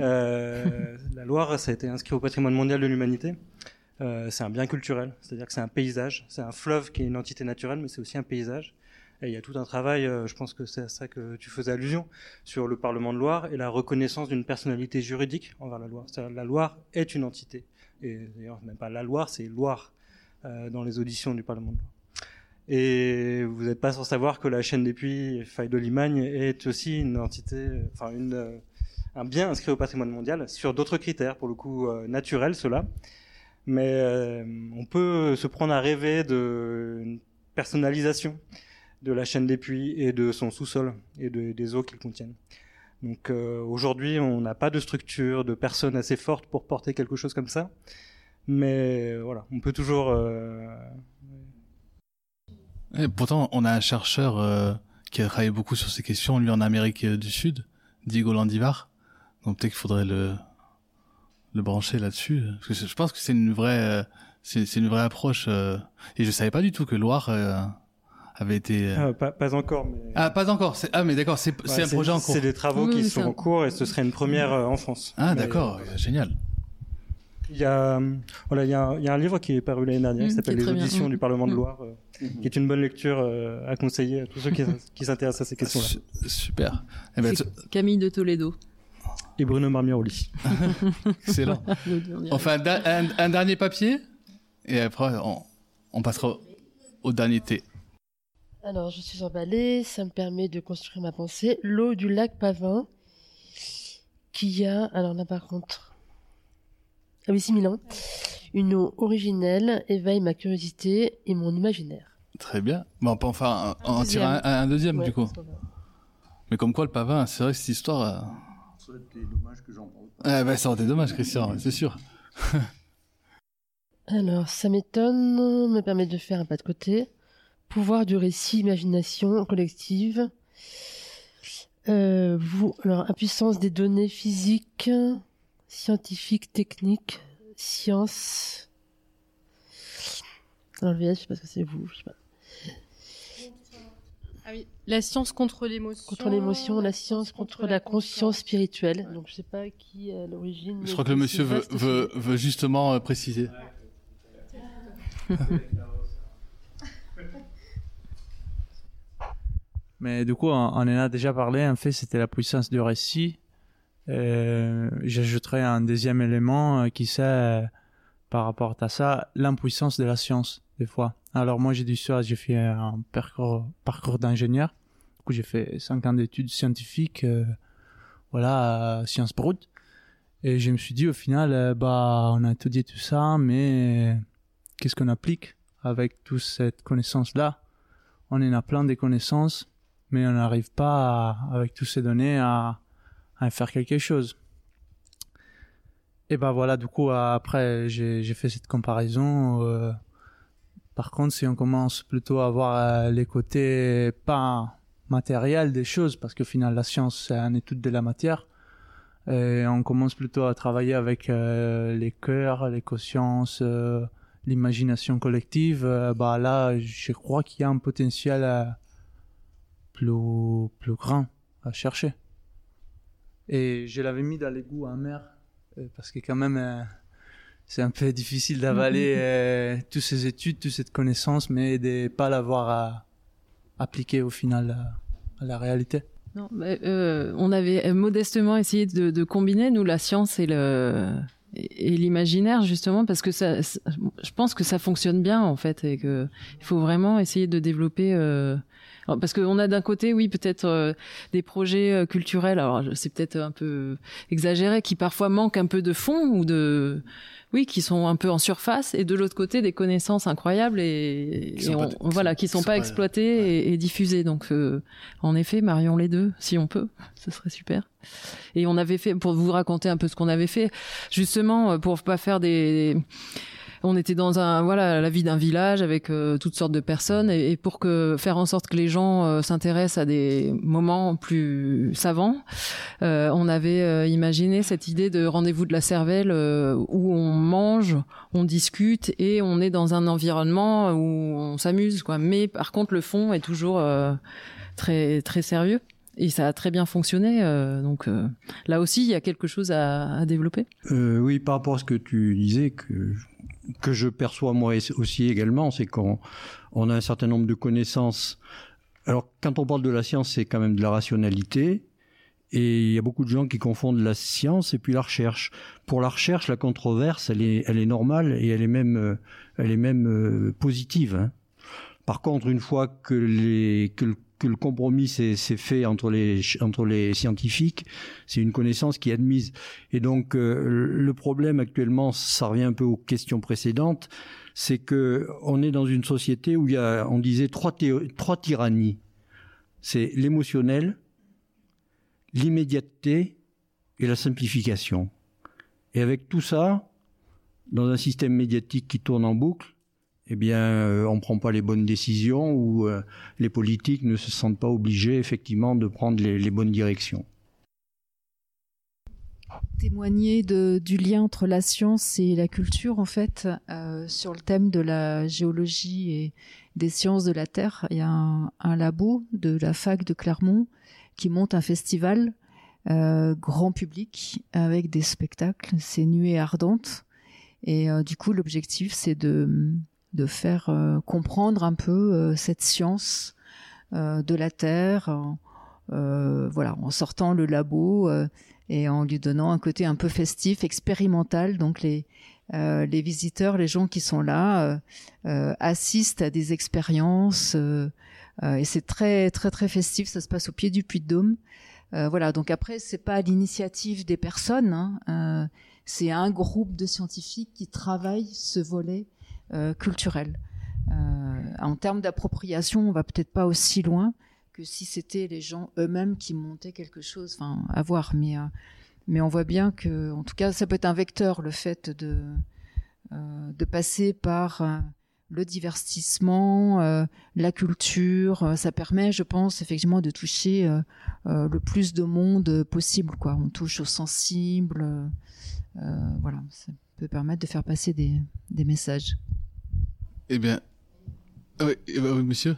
Euh, la Loire, ça a été inscrit au patrimoine mondial de l'humanité. Euh, c'est un bien culturel, c'est-à-dire que c'est un paysage, c'est un fleuve qui est une entité naturelle, mais c'est aussi un paysage. Et il y a tout un travail, euh, je pense que c'est à ça que tu faisais allusion, sur le Parlement de Loire et la reconnaissance d'une personnalité juridique envers la Loire. C'est-à-dire la Loire est une entité. Et d'ailleurs, même pas la Loire, c'est Loire euh, dans les auditions du Parlement de Loire. Et vous n'êtes pas sans savoir que la chaîne des puits Faille de Limagne est aussi une entité, enfin une, euh, un bien inscrit au patrimoine mondial sur d'autres critères, pour le coup euh, naturels, cela. Mais euh, on peut se prendre à rêver d'une personnalisation de la chaîne des puits et de son sous-sol et de- des eaux qu'il contiennent. Donc aujourd'hui, on n'a pas de structure, de personnes assez fortes pour porter quelque chose comme ça. Mais voilà, on peut toujours. Et pourtant, on a un chercheur euh, qui a travaillé beaucoup sur ces questions, lui en Amérique euh, du Sud, Diego Landivar. Donc peut-être qu'il faudrait le le brancher là-dessus, euh, parce que je pense que c'est une vraie euh, c'est une vraie approche. euh, et je savais pas du tout que Loire euh, avait été. euh, ah, pas, pas encore, mais. Ah, pas encore. c'est- Ah, mais d'accord, c'est Ouais, c'est un projet en cours. C'est des travaux qui sont en cours et ce serait une première euh, en France. Ah, Mais, d'accord, génial. Il y a, voilà, il y a, un- il y a un livre qui est paru l'année dernière Mm, qui s'appelle Les bien. auditions du Parlement de Mm. Loire, euh, qui est une bonne lecture euh, à conseiller à tous ceux qui, qui s'intéressent à ces questions-là. Super. Eh ben, Camille de Toledo. Et Bruno Marmiroli. Excellent. Fait un, un- un dernier papier et après on, on passera au, au dernier thé. Alors, je suis emballée, ça me permet de construire ma pensée. L'eau du lac Pavin, qui a, alors là par contre, ah oui, 6000 ans, une eau originelle, éveille ma curiosité et mon imaginaire. Très bien. Bon, on peut en faire un, Un en tirer un, deuxième. un deuxième Ouais, du coup. Mais comme quoi le pavin, c'est vrai que cette histoire. euh, Ça aurait été dommage que j'en parle. Ah bah, ça aurait été dommage, Christian, c'est sûr. Alors, ça m'étonne, me permet de faire un pas de côté. Pouvoir du récit, imagination collective. Euh, vous, alors, impuissance des données physiques, scientifiques, techniques, sciences. Alors, le VS, je sais pas ce que c'est vous, je sais pas. Ah oui, la science contre l'émotion. Contre l'émotion, la science contre la conscience spirituelle. Donc, je sais pas qui à l'origine. Je crois que le monsieur veut, veut, veut justement euh, préciser. Mais du coup, on, on en a déjà parlé. En fait, c'était la puissance du récit. Euh, J'ajouterais un deuxième élément euh, qui c'est, euh, par rapport à ça, l'impuissance de la science, des fois. Alors moi, j'ai ça, j'ai fait un parcours, parcours d'ingénieur. Du j'ai fait 5 ans d'études scientifiques, voilà, Sciences Brutes. Et je me suis dit, au final, bah, on a étudié tout ça, mais qu'est-ce qu'on applique avec toute cette connaissance-là? On en a plein de connaissances, mais on n'arrive pas, avec toutes ces données, à, à faire quelque chose. Et ben voilà, du coup, après, j'ai fait cette comparaison. euh, par contre, si on commence plutôt à voir euh, les côtés pas matériels des choses, parce qu'au final, la science, c'est une étude de la matière, et on commence plutôt à travailler avec euh, les cœurs, les consciences, euh, l'imagination collective, euh, bah là, je crois qu'il y a un potentiel euh, plus, plus grand à chercher. Et je l'avais mis dans les goûts amers, euh, parce que quand même, euh, c'est un peu difficile d'avaler euh, toutes ces études, toute cette connaissance, mais de pas l'avoir à appliquer au final à, la réalité. Non, mais, euh, on avait modestement essayé de, de combiner nous la science et le et et l'imaginaire justement parce que ça- je pense que ça fonctionne bien en fait et que il faut vraiment essayer de développer euh, alors, parce qu'on a d'un côté oui peut-être euh, des projets euh, culturels. Alors c'est peut-être un peu exagéré qui parfois manquent un peu de fond ou de oui qui sont un peu en surface. Et de l'autre côté des connaissances incroyables et, Qui et pas- on- voilà qui sont sont pas pas- exploitées et, et diffusées. Donc euh, en effet marions les deux si on peut. Ce serait super. Et on avait fait pour vous raconter un peu ce qu'on avait fait justement euh, pour pas faire des on était dans un voilà la vie d'un village avec euh, toutes sortes de personnes et, pour que faire en sorte que les gens euh, s'intéressent à des moments plus savants euh, on avait imaginé cette idée de rendez-vous de la cervelle où on mange on discute et on est dans un environnement où on s'amuse quoi. Mais par contre le fond est toujours très très sérieux et ça a très bien fonctionné euh, donc euh, là aussi il y a quelque chose à, développer Euh, oui, par rapport à ce que tu disais, que, que je perçois moi aussi également, c'est qu'on on a un certain nombre de connaissances. Alors, quand on parle de la science, c'est quand même de la rationalité. Et il y a beaucoup de gens qui confondent la science et puis la recherche. Pour la recherche, la controverse, elle est, elle est normale et elle est même, elle est même positive. hein. Par contre, une fois que, les, que, le- que le compromis s'est fait entre les, entre les scientifiques, c'est une connaissance qui est admise. Et donc euh, le problème actuellement, ça revient un peu aux questions précédentes, c'est que on est dans une société où il y a, on disait trois, trois tyrannies. C'est l'émotionnel, l'immédiateté et la simplification. Et avec tout ça, dans un système médiatique qui tourne en boucle, eh bien, euh, on ne prend pas les bonnes décisions ou euh, les politiques ne se sentent pas obligés effectivement de prendre les, bonnes directions. Témoigner du lien entre la science et la culture, en fait, euh, sur le thème de la géologie et des sciences de la Terre. Il y a un, labo de la fac de Clermont qui monte un festival grand public avec des spectacles. C'est Nuée ardente. Et du coup, l'objectif, c'est de de faire euh, comprendre un peu euh, cette science euh, de la Terre, voilà, en sortant le labo et en lui donnant un côté un peu festif, expérimental. Donc les les visiteurs, les gens qui sont là, assistent à des expériences et c'est très très très festif. Ça se passe au pied du Puy de Dôme. voilà. Donc après, c'est pas l'initiative des personnes. Hein, c'est un groupe de scientifiques qui travaillent ce volet euh, culturel. Euh, en termes d'appropriation, on va peut-être pas aussi loin que si c'était les gens eux-mêmes qui montaient quelque chose. Enfin, à voir, mais euh, mais on voit bien que, en tout cas, ça peut être un vecteur le fait de de passer par le divertissement, la culture. ça permet, je pense, effectivement, de toucher le plus de monde possible. Quoi. On touche aux sensibles. voilà, peut permettre de faire passer des, des messages. Eh bien, ah oui, eh ben, monsieur.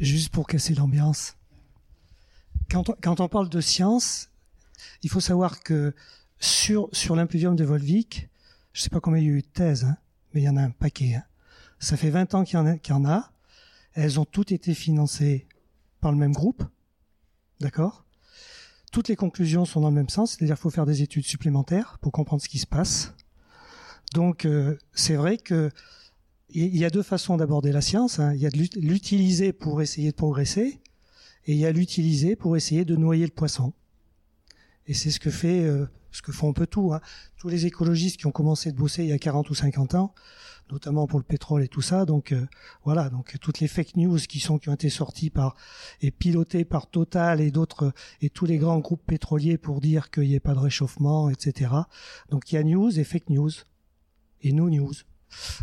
Juste pour casser l'ambiance. Quand on, quand on parle de science, il faut savoir que sur, sur l'impluvium de Volvic, je sais pas combien il y a eu de thèses, hein, mais il y en a un paquet. Hein. Ça fait 20 ans qu'il y, en a, qu'il y en a. Elles ont toutes été financées par le même groupe. D'accord? Toutes les conclusions sont dans le même sens, c'est-à-dire qu'il faut faire des études supplémentaires pour comprendre ce qui se passe. Donc euh, c'est vrai que il y a deux façons d'aborder la science. Hein. Il y a de l'utiliser pour essayer de progresser, et il y a l'utiliser pour essayer de noyer le poisson. Et c'est ce que fait, euh, ce que font un peu tout. Hein. Tous les écologistes qui ont commencé de bosser il y a 40 ou 50 ans, notamment pour le pétrole et tout ça. Donc euh, voilà, donc toutes les fake news qui sont qui ont été sorties par et pilotées par Total et d'autres et tous les grands groupes pétroliers pour dire qu'il n'y ait pas de réchauffement, etc. Donc il y a news et fake news et nos news.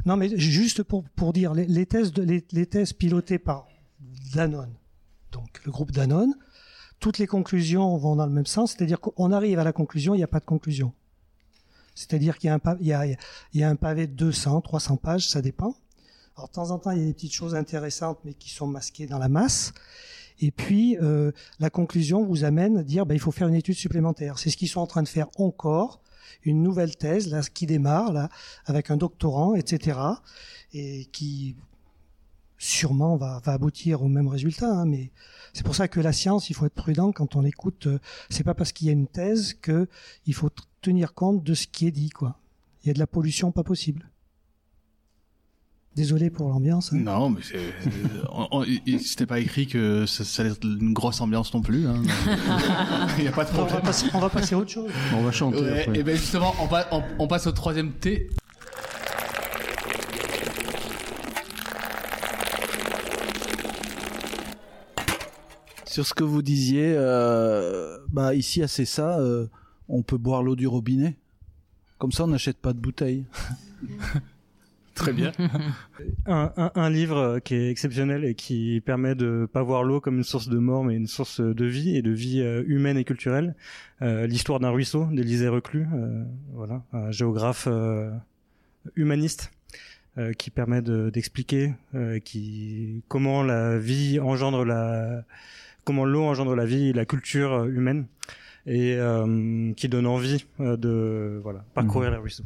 Non, mais juste pour, pour dire, les, les de, les, les, thèses pilotées par Danone, donc le groupe Danone, toutes les conclusions vont dans le même sens, c'est-à-dire qu'on arrive à la conclusion, il n'y a pas de conclusion. C'est-à-dire qu'il y a, un, pavé de 200, 300 pages, ça dépend. Alors de temps en temps, il y a des petites choses intéressantes, mais qui sont masquées dans la masse. Et puis, euh, la conclusion vous amène à dire, ben, il faut faire une étude supplémentaire. C'est ce qu'ils sont en train de faire encore une nouvelle thèse qui démarre avec un doctorant, etc. Et qui sûrement va, va aboutir au même résultat. Hein, mais c'est pour ça que la science, il faut être prudent quand on écoute. Euh, c'est pas parce qu'il y a une thèse que il faut tenir compte de ce qui est dit. Quoi. Il y a de la pollution pas possible. Désolé pour l'ambiance. Hein. Non, mais c'était pas écrit que ça, ça, allait être une grosse ambiance non plus. Hein. Il n'y a pas de problème. On va, passer, on va passer à autre chose. On va chanter. Ouais, et bien justement, on, va, on, on passe au troisième thé. Sur ce que vous disiez, euh, bah ici à Cessa, euh, on peut boire l'eau du robinet. Comme ça, on n'achète pas de bouteille. Très bien. un, un, un, livre qui est exceptionnel et qui permet de pas voir l'eau comme une source de mort, mais une source de vie et de vie euh, humaine et culturelle. Euh, L'histoire d'un ruisseau d'Élisée Reclus, euh, voilà, un géographe euh, humaniste euh, qui permet d'expliquer qui comment la vie engendre la, comment l'eau engendre la vie et la culture humaine et qui donne envie de voilà parcourir mmh. les ruisseaux.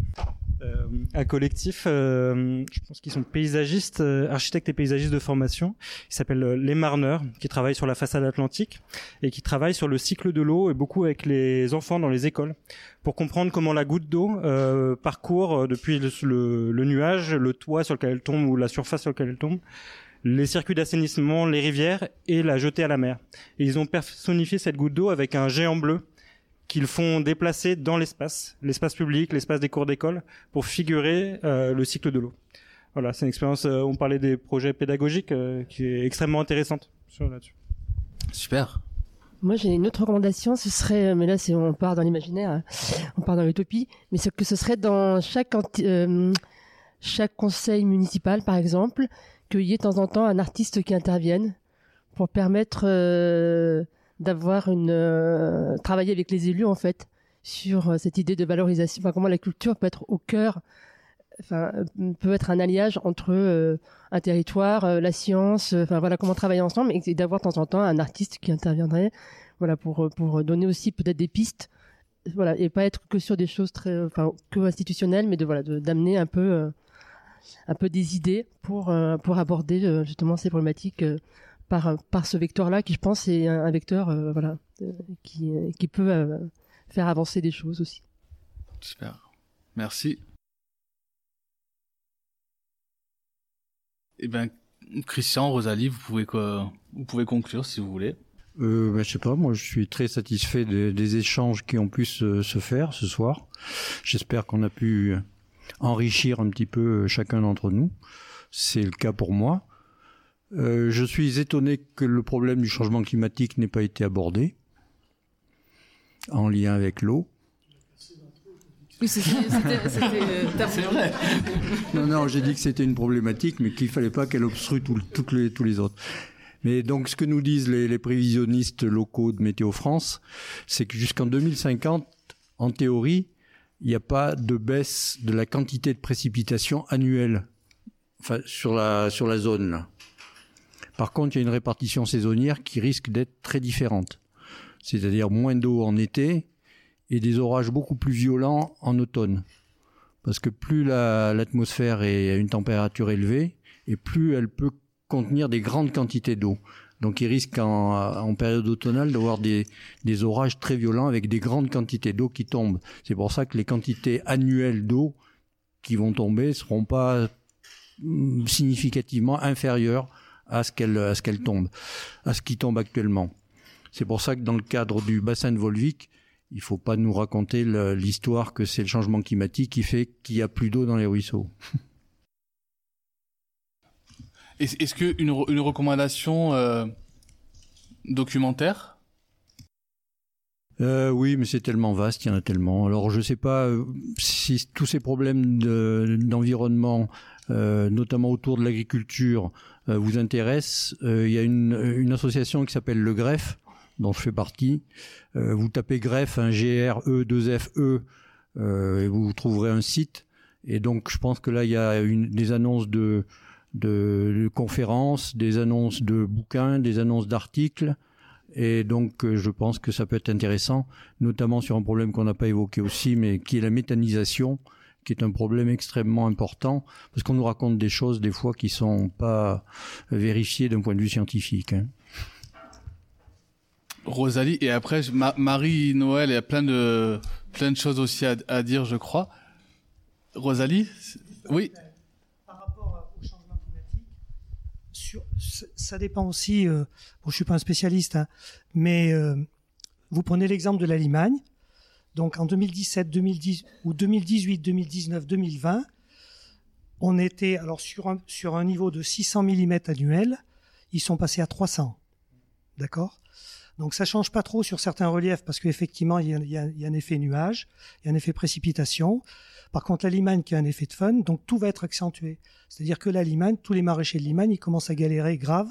Euh, un collectif, euh, je pense qu'ils sont paysagistes, euh, architectes et paysagistes de formation. Ils s'appellent euh, Les Marneurs, qui travaillent sur la façade atlantique et qui travaillent sur le cycle de l'eau et beaucoup avec les enfants dans les écoles pour comprendre comment la goutte d'eau euh, parcourt euh, depuis le, le- le nuage, le toit sur lequel elle tombe ou la surface sur laquelle elle tombe, les circuits d'assainissement, les rivières et la jeter à la mer. Et ils ont personnifié cette goutte d'eau avec un géant bleu qu'ils font déplacer dans l'espace, l'espace public, l'espace des cours d'école, pour figurer euh, le cycle de l'eau. Voilà, c'est une expérience. euh, on parlait des projets pédagogiques euh, qui est extrêmement intéressante là-dessus. Super. Moi, j'ai une autre recommandation. Ce serait, mais là, c'est on part dans l'imaginaire, hein, on part dans l'utopie, mais ce que ce serait dans chaque euh, chaque conseil municipal, par exemple, qu'il y ait de temps en temps un artiste qui intervienne pour permettre euh, d'avoir une euh, travailler avec les élus en fait sur euh, cette idée de valorisation, comment la culture peut être au cœur, peut être un alliage entre un territoire, la science, enfin voilà comment travailler ensemble et d'avoir de temps en temps un artiste qui interviendrait, voilà pour pour donner aussi peut-être des pistes, voilà et pas être que sur des choses très, que institutionnelles, mais de voilà d'amener un peu un peu des idées pour euh, pour aborder euh, justement ces problématiques euh, par par ce vecteur-là qui je pense est un, un vecteur euh, voilà euh, qui euh, qui peut euh, faire avancer des choses aussi. Super. Merci. Eh ben, Christian, Rosalie, vous pouvez quoi, vous pouvez conclure si vous voulez. Euh, ben, je sais pas, moi je suis très satisfait des, des échanges qui ont pu se, se faire ce soir. J'espère qu'on a pu enrichir un petit peu chacun d'entre nous. C'est le cas pour moi. Euh, je suis étonné que le problème du changement climatique n'ait pas été abordé en lien avec l'eau. Oui, c'était. euh, vrai. non, non, j'ai dit que c'était une problématique, mais qu'il fallait pas qu'elle obstrue tout toutes les, tous les autres. Mais donc, ce que nous disent les, les prévisionnistes locaux de Météo France, c'est que jusqu'en 2050, en théorie, il n'y a pas de baisse de la quantité de précipitations annuelles enfin, sur, la, zone. Par contre, il y a une répartition saisonnière qui risque d'être très différente. C'est-à-dire moins d'eau en été et des orages beaucoup plus violents en automne. Parce que plus la- l'atmosphère est à une température élevée, et plus elle peut contenir des grandes quantités d'eau. Donc il risque en, période automnale d'avoir des, orages très violents avec des grandes quantités d'eau qui tombent. C'est pour ça que les quantités annuelles d'eau qui vont tomber seront pas mm, significativement inférieures à ce qu'elles tombent, à ce qui tombe actuellement. C'est pour ça que dans le cadre du bassin de Volvic, il faut pas nous raconter l'histoire que c'est le changement climatique qui fait qu'il y a plus d'eau dans les ruisseaux. Est- Est-ce que une, re- une recommandation euh, documentaire? Euh, oui, mais c'est tellement vaste, il y en a tellement. Alors je sais pas euh, si tous ces problèmes de- d'environnement, notamment autour de l'agriculture, vous intéressent. Il y a une, association qui s'appelle le Greffe, dont je fais partie. Vous tapez Greffe, un G-R-E-2-F-E, euh, et vous trouverez un site. Et donc je pense que là, il y a des annonces de, de, conférences, des annonces de bouquins, des annonces d'articles. Et donc, euh, je pense que ça peut être intéressant, notamment sur un problème qu'on n'a pas évoqué aussi, mais qui est la méthanisation, qui est un problème extrêmement important, parce qu'on nous raconte des choses des fois qui sont pas vérifiées d'un point de vue scientifique. hein. Rosalie et après Marie Noël il y a plein de plein de choses aussi à, dire je crois. Rosalie oui ça- dépend aussi. Euh, bon, je suis pas un spécialiste, hein, mais euh, vous prenez l'exemple de la. Donc en 2017, 2010 ou 2018, 2019, 2020, on était alors sur un niveau de 600 mm annuel. Ils sont passés à 300. D'accord? Donc ça change pas trop sur certains reliefs parce qu'effectivement il y a un effet nuage, il y a un effet précipitation. Par contre la Limagne qui a un effet de fun, donc tout va être accentué. C'est-à-dire que la Limagne, tous les maraîchers de Limagne, ils commencent à galérer grave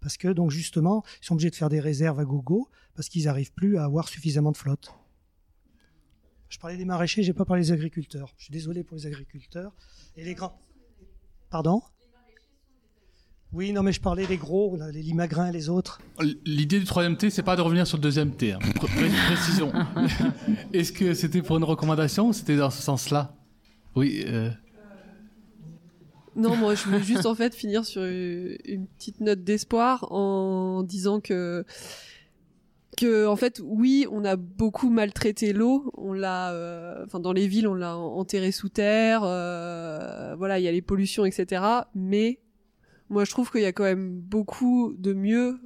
parce que donc justement ils sont obligés de faire des réserves à gogo parce qu'ils n'arrivent plus à avoir suffisamment de flotte. Je parlais des maraîchers, j'ai pas parlé des agriculteurs. Je suis désolé pour les agriculteurs et les grands. Pardon? Oui, non mais je parlais des gros, les limagrins, les autres. L'idée du troisième T, c'est pas de revenir sur le deuxième T. hein. Pré- pré- précision. Est-ce que c'était pour une recommandation ou c'était dans ce sens-là? Oui. euh, Non, moi je voulais juste en fait finir sur une petite note d'espoir en disant que en fait oui on a beaucoup maltraité l'eau on l'a euh, dans les villes on l'a enterré sous terre euh, voilà il y a les pollutions etc mais moi je trouve qu'il y a quand même beaucoup de mieux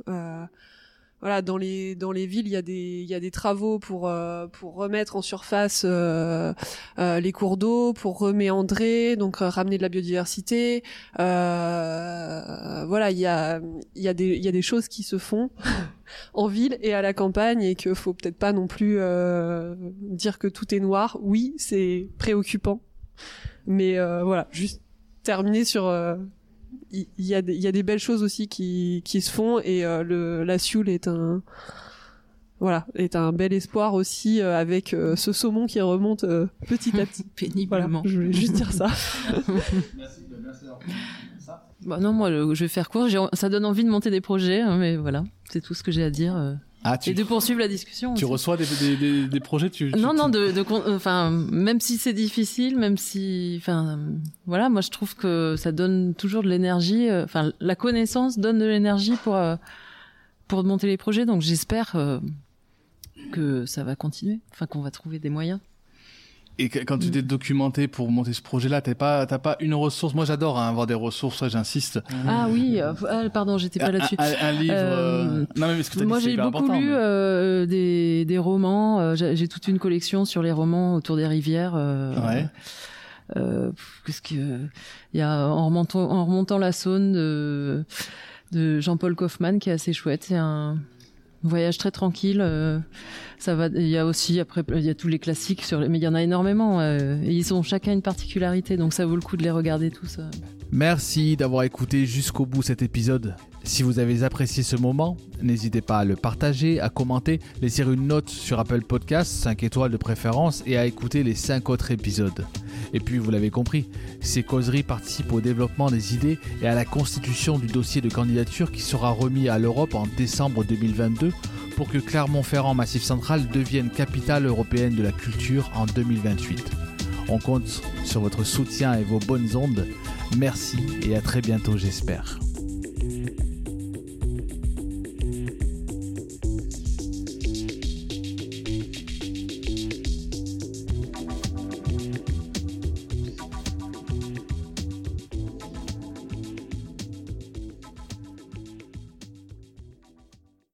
voilà dans les dans les villes il y a des il y a des travaux pour euh, pour remettre en surface euh, euh, les cours d'eau pour reméandrer donc euh, ramener de la biodiversité. Euh, voilà il y a il y a des il y a des choses qui se font en ville et à la campagne et que faut peut-être pas non plus dire que tout est noir. Oui c'est préoccupant. Mais voilà juste terminer sur il y, a des- il y a des belles choses aussi qui, qui se font et euh, le la Sioule est un voilà est un bel espoir aussi euh, avec euh, ce saumon qui remonte euh, petit à petit. Péniblement. Je voulais juste dire ça. Bah non, moi, le- je vais faire court. Ça donne envie de monter des projets, hein, mais voilà, c'est tout ce que j'ai à dire. Ah, tu- Et de poursuivre la discussion. Tu aussi. reçois des, des, des- des projets tu, tu- Non, non, de, de, enfin, même si c'est difficile, même si, enfin, voilà, moi je trouve que ça donne toujours de l'énergie. euh, Enfin, la connaissance donne de l'énergie pour euh, pour monter les projets. Donc j'espère euh, que ça va continuer. Enfin, qu'on va trouver des moyens. Et quand tu t'es documenté pour monter ce projet-là, t'as pas, t'as pas une ressource. Moi, j'adore hein, avoir des ressources. J'insiste. Ah oui, euh, ah, pardon, j'étais pas là-dessus. un- un livre, euh, non, mais ce que moi j'ai beaucoup lu mais- euh, des, des romans. euh, j'ai toute une collection sur les romans autour des rivières. euh, Ouais. euh, Qu'est-ce que il y a en remontant, en remontant la Saône de, de Jean-Paul Kaufmann qui est assez chouette. C'est un voyage très tranquille. euh, ça va. Il y a aussi après il y a tous les classiques sur les, mais il y en a énormément. euh, et ils ont chacun une particularité, donc ça vaut le coup de les regarder tous. euh. Merci d'avoir écouté jusqu'au bout cet épisode. Si vous avez apprécié ce moment, n'hésitez pas à le partager, à commenter, laisser une note sur Apple Podcasts, 5 étoiles de préférence, et à écouter les 5 autres épisodes. Et puis, vous l'avez compris, ces causeries participent au développement des idées et à la constitution du dossier de candidature qui sera remis à l'Europe en décembre 2022 pour que Clermont-Ferrand Massif Central devienne capitale européenne de la culture en 2028. On compte sur votre soutien et vos bonnes ondes. Merci et à très bientôt j'espère.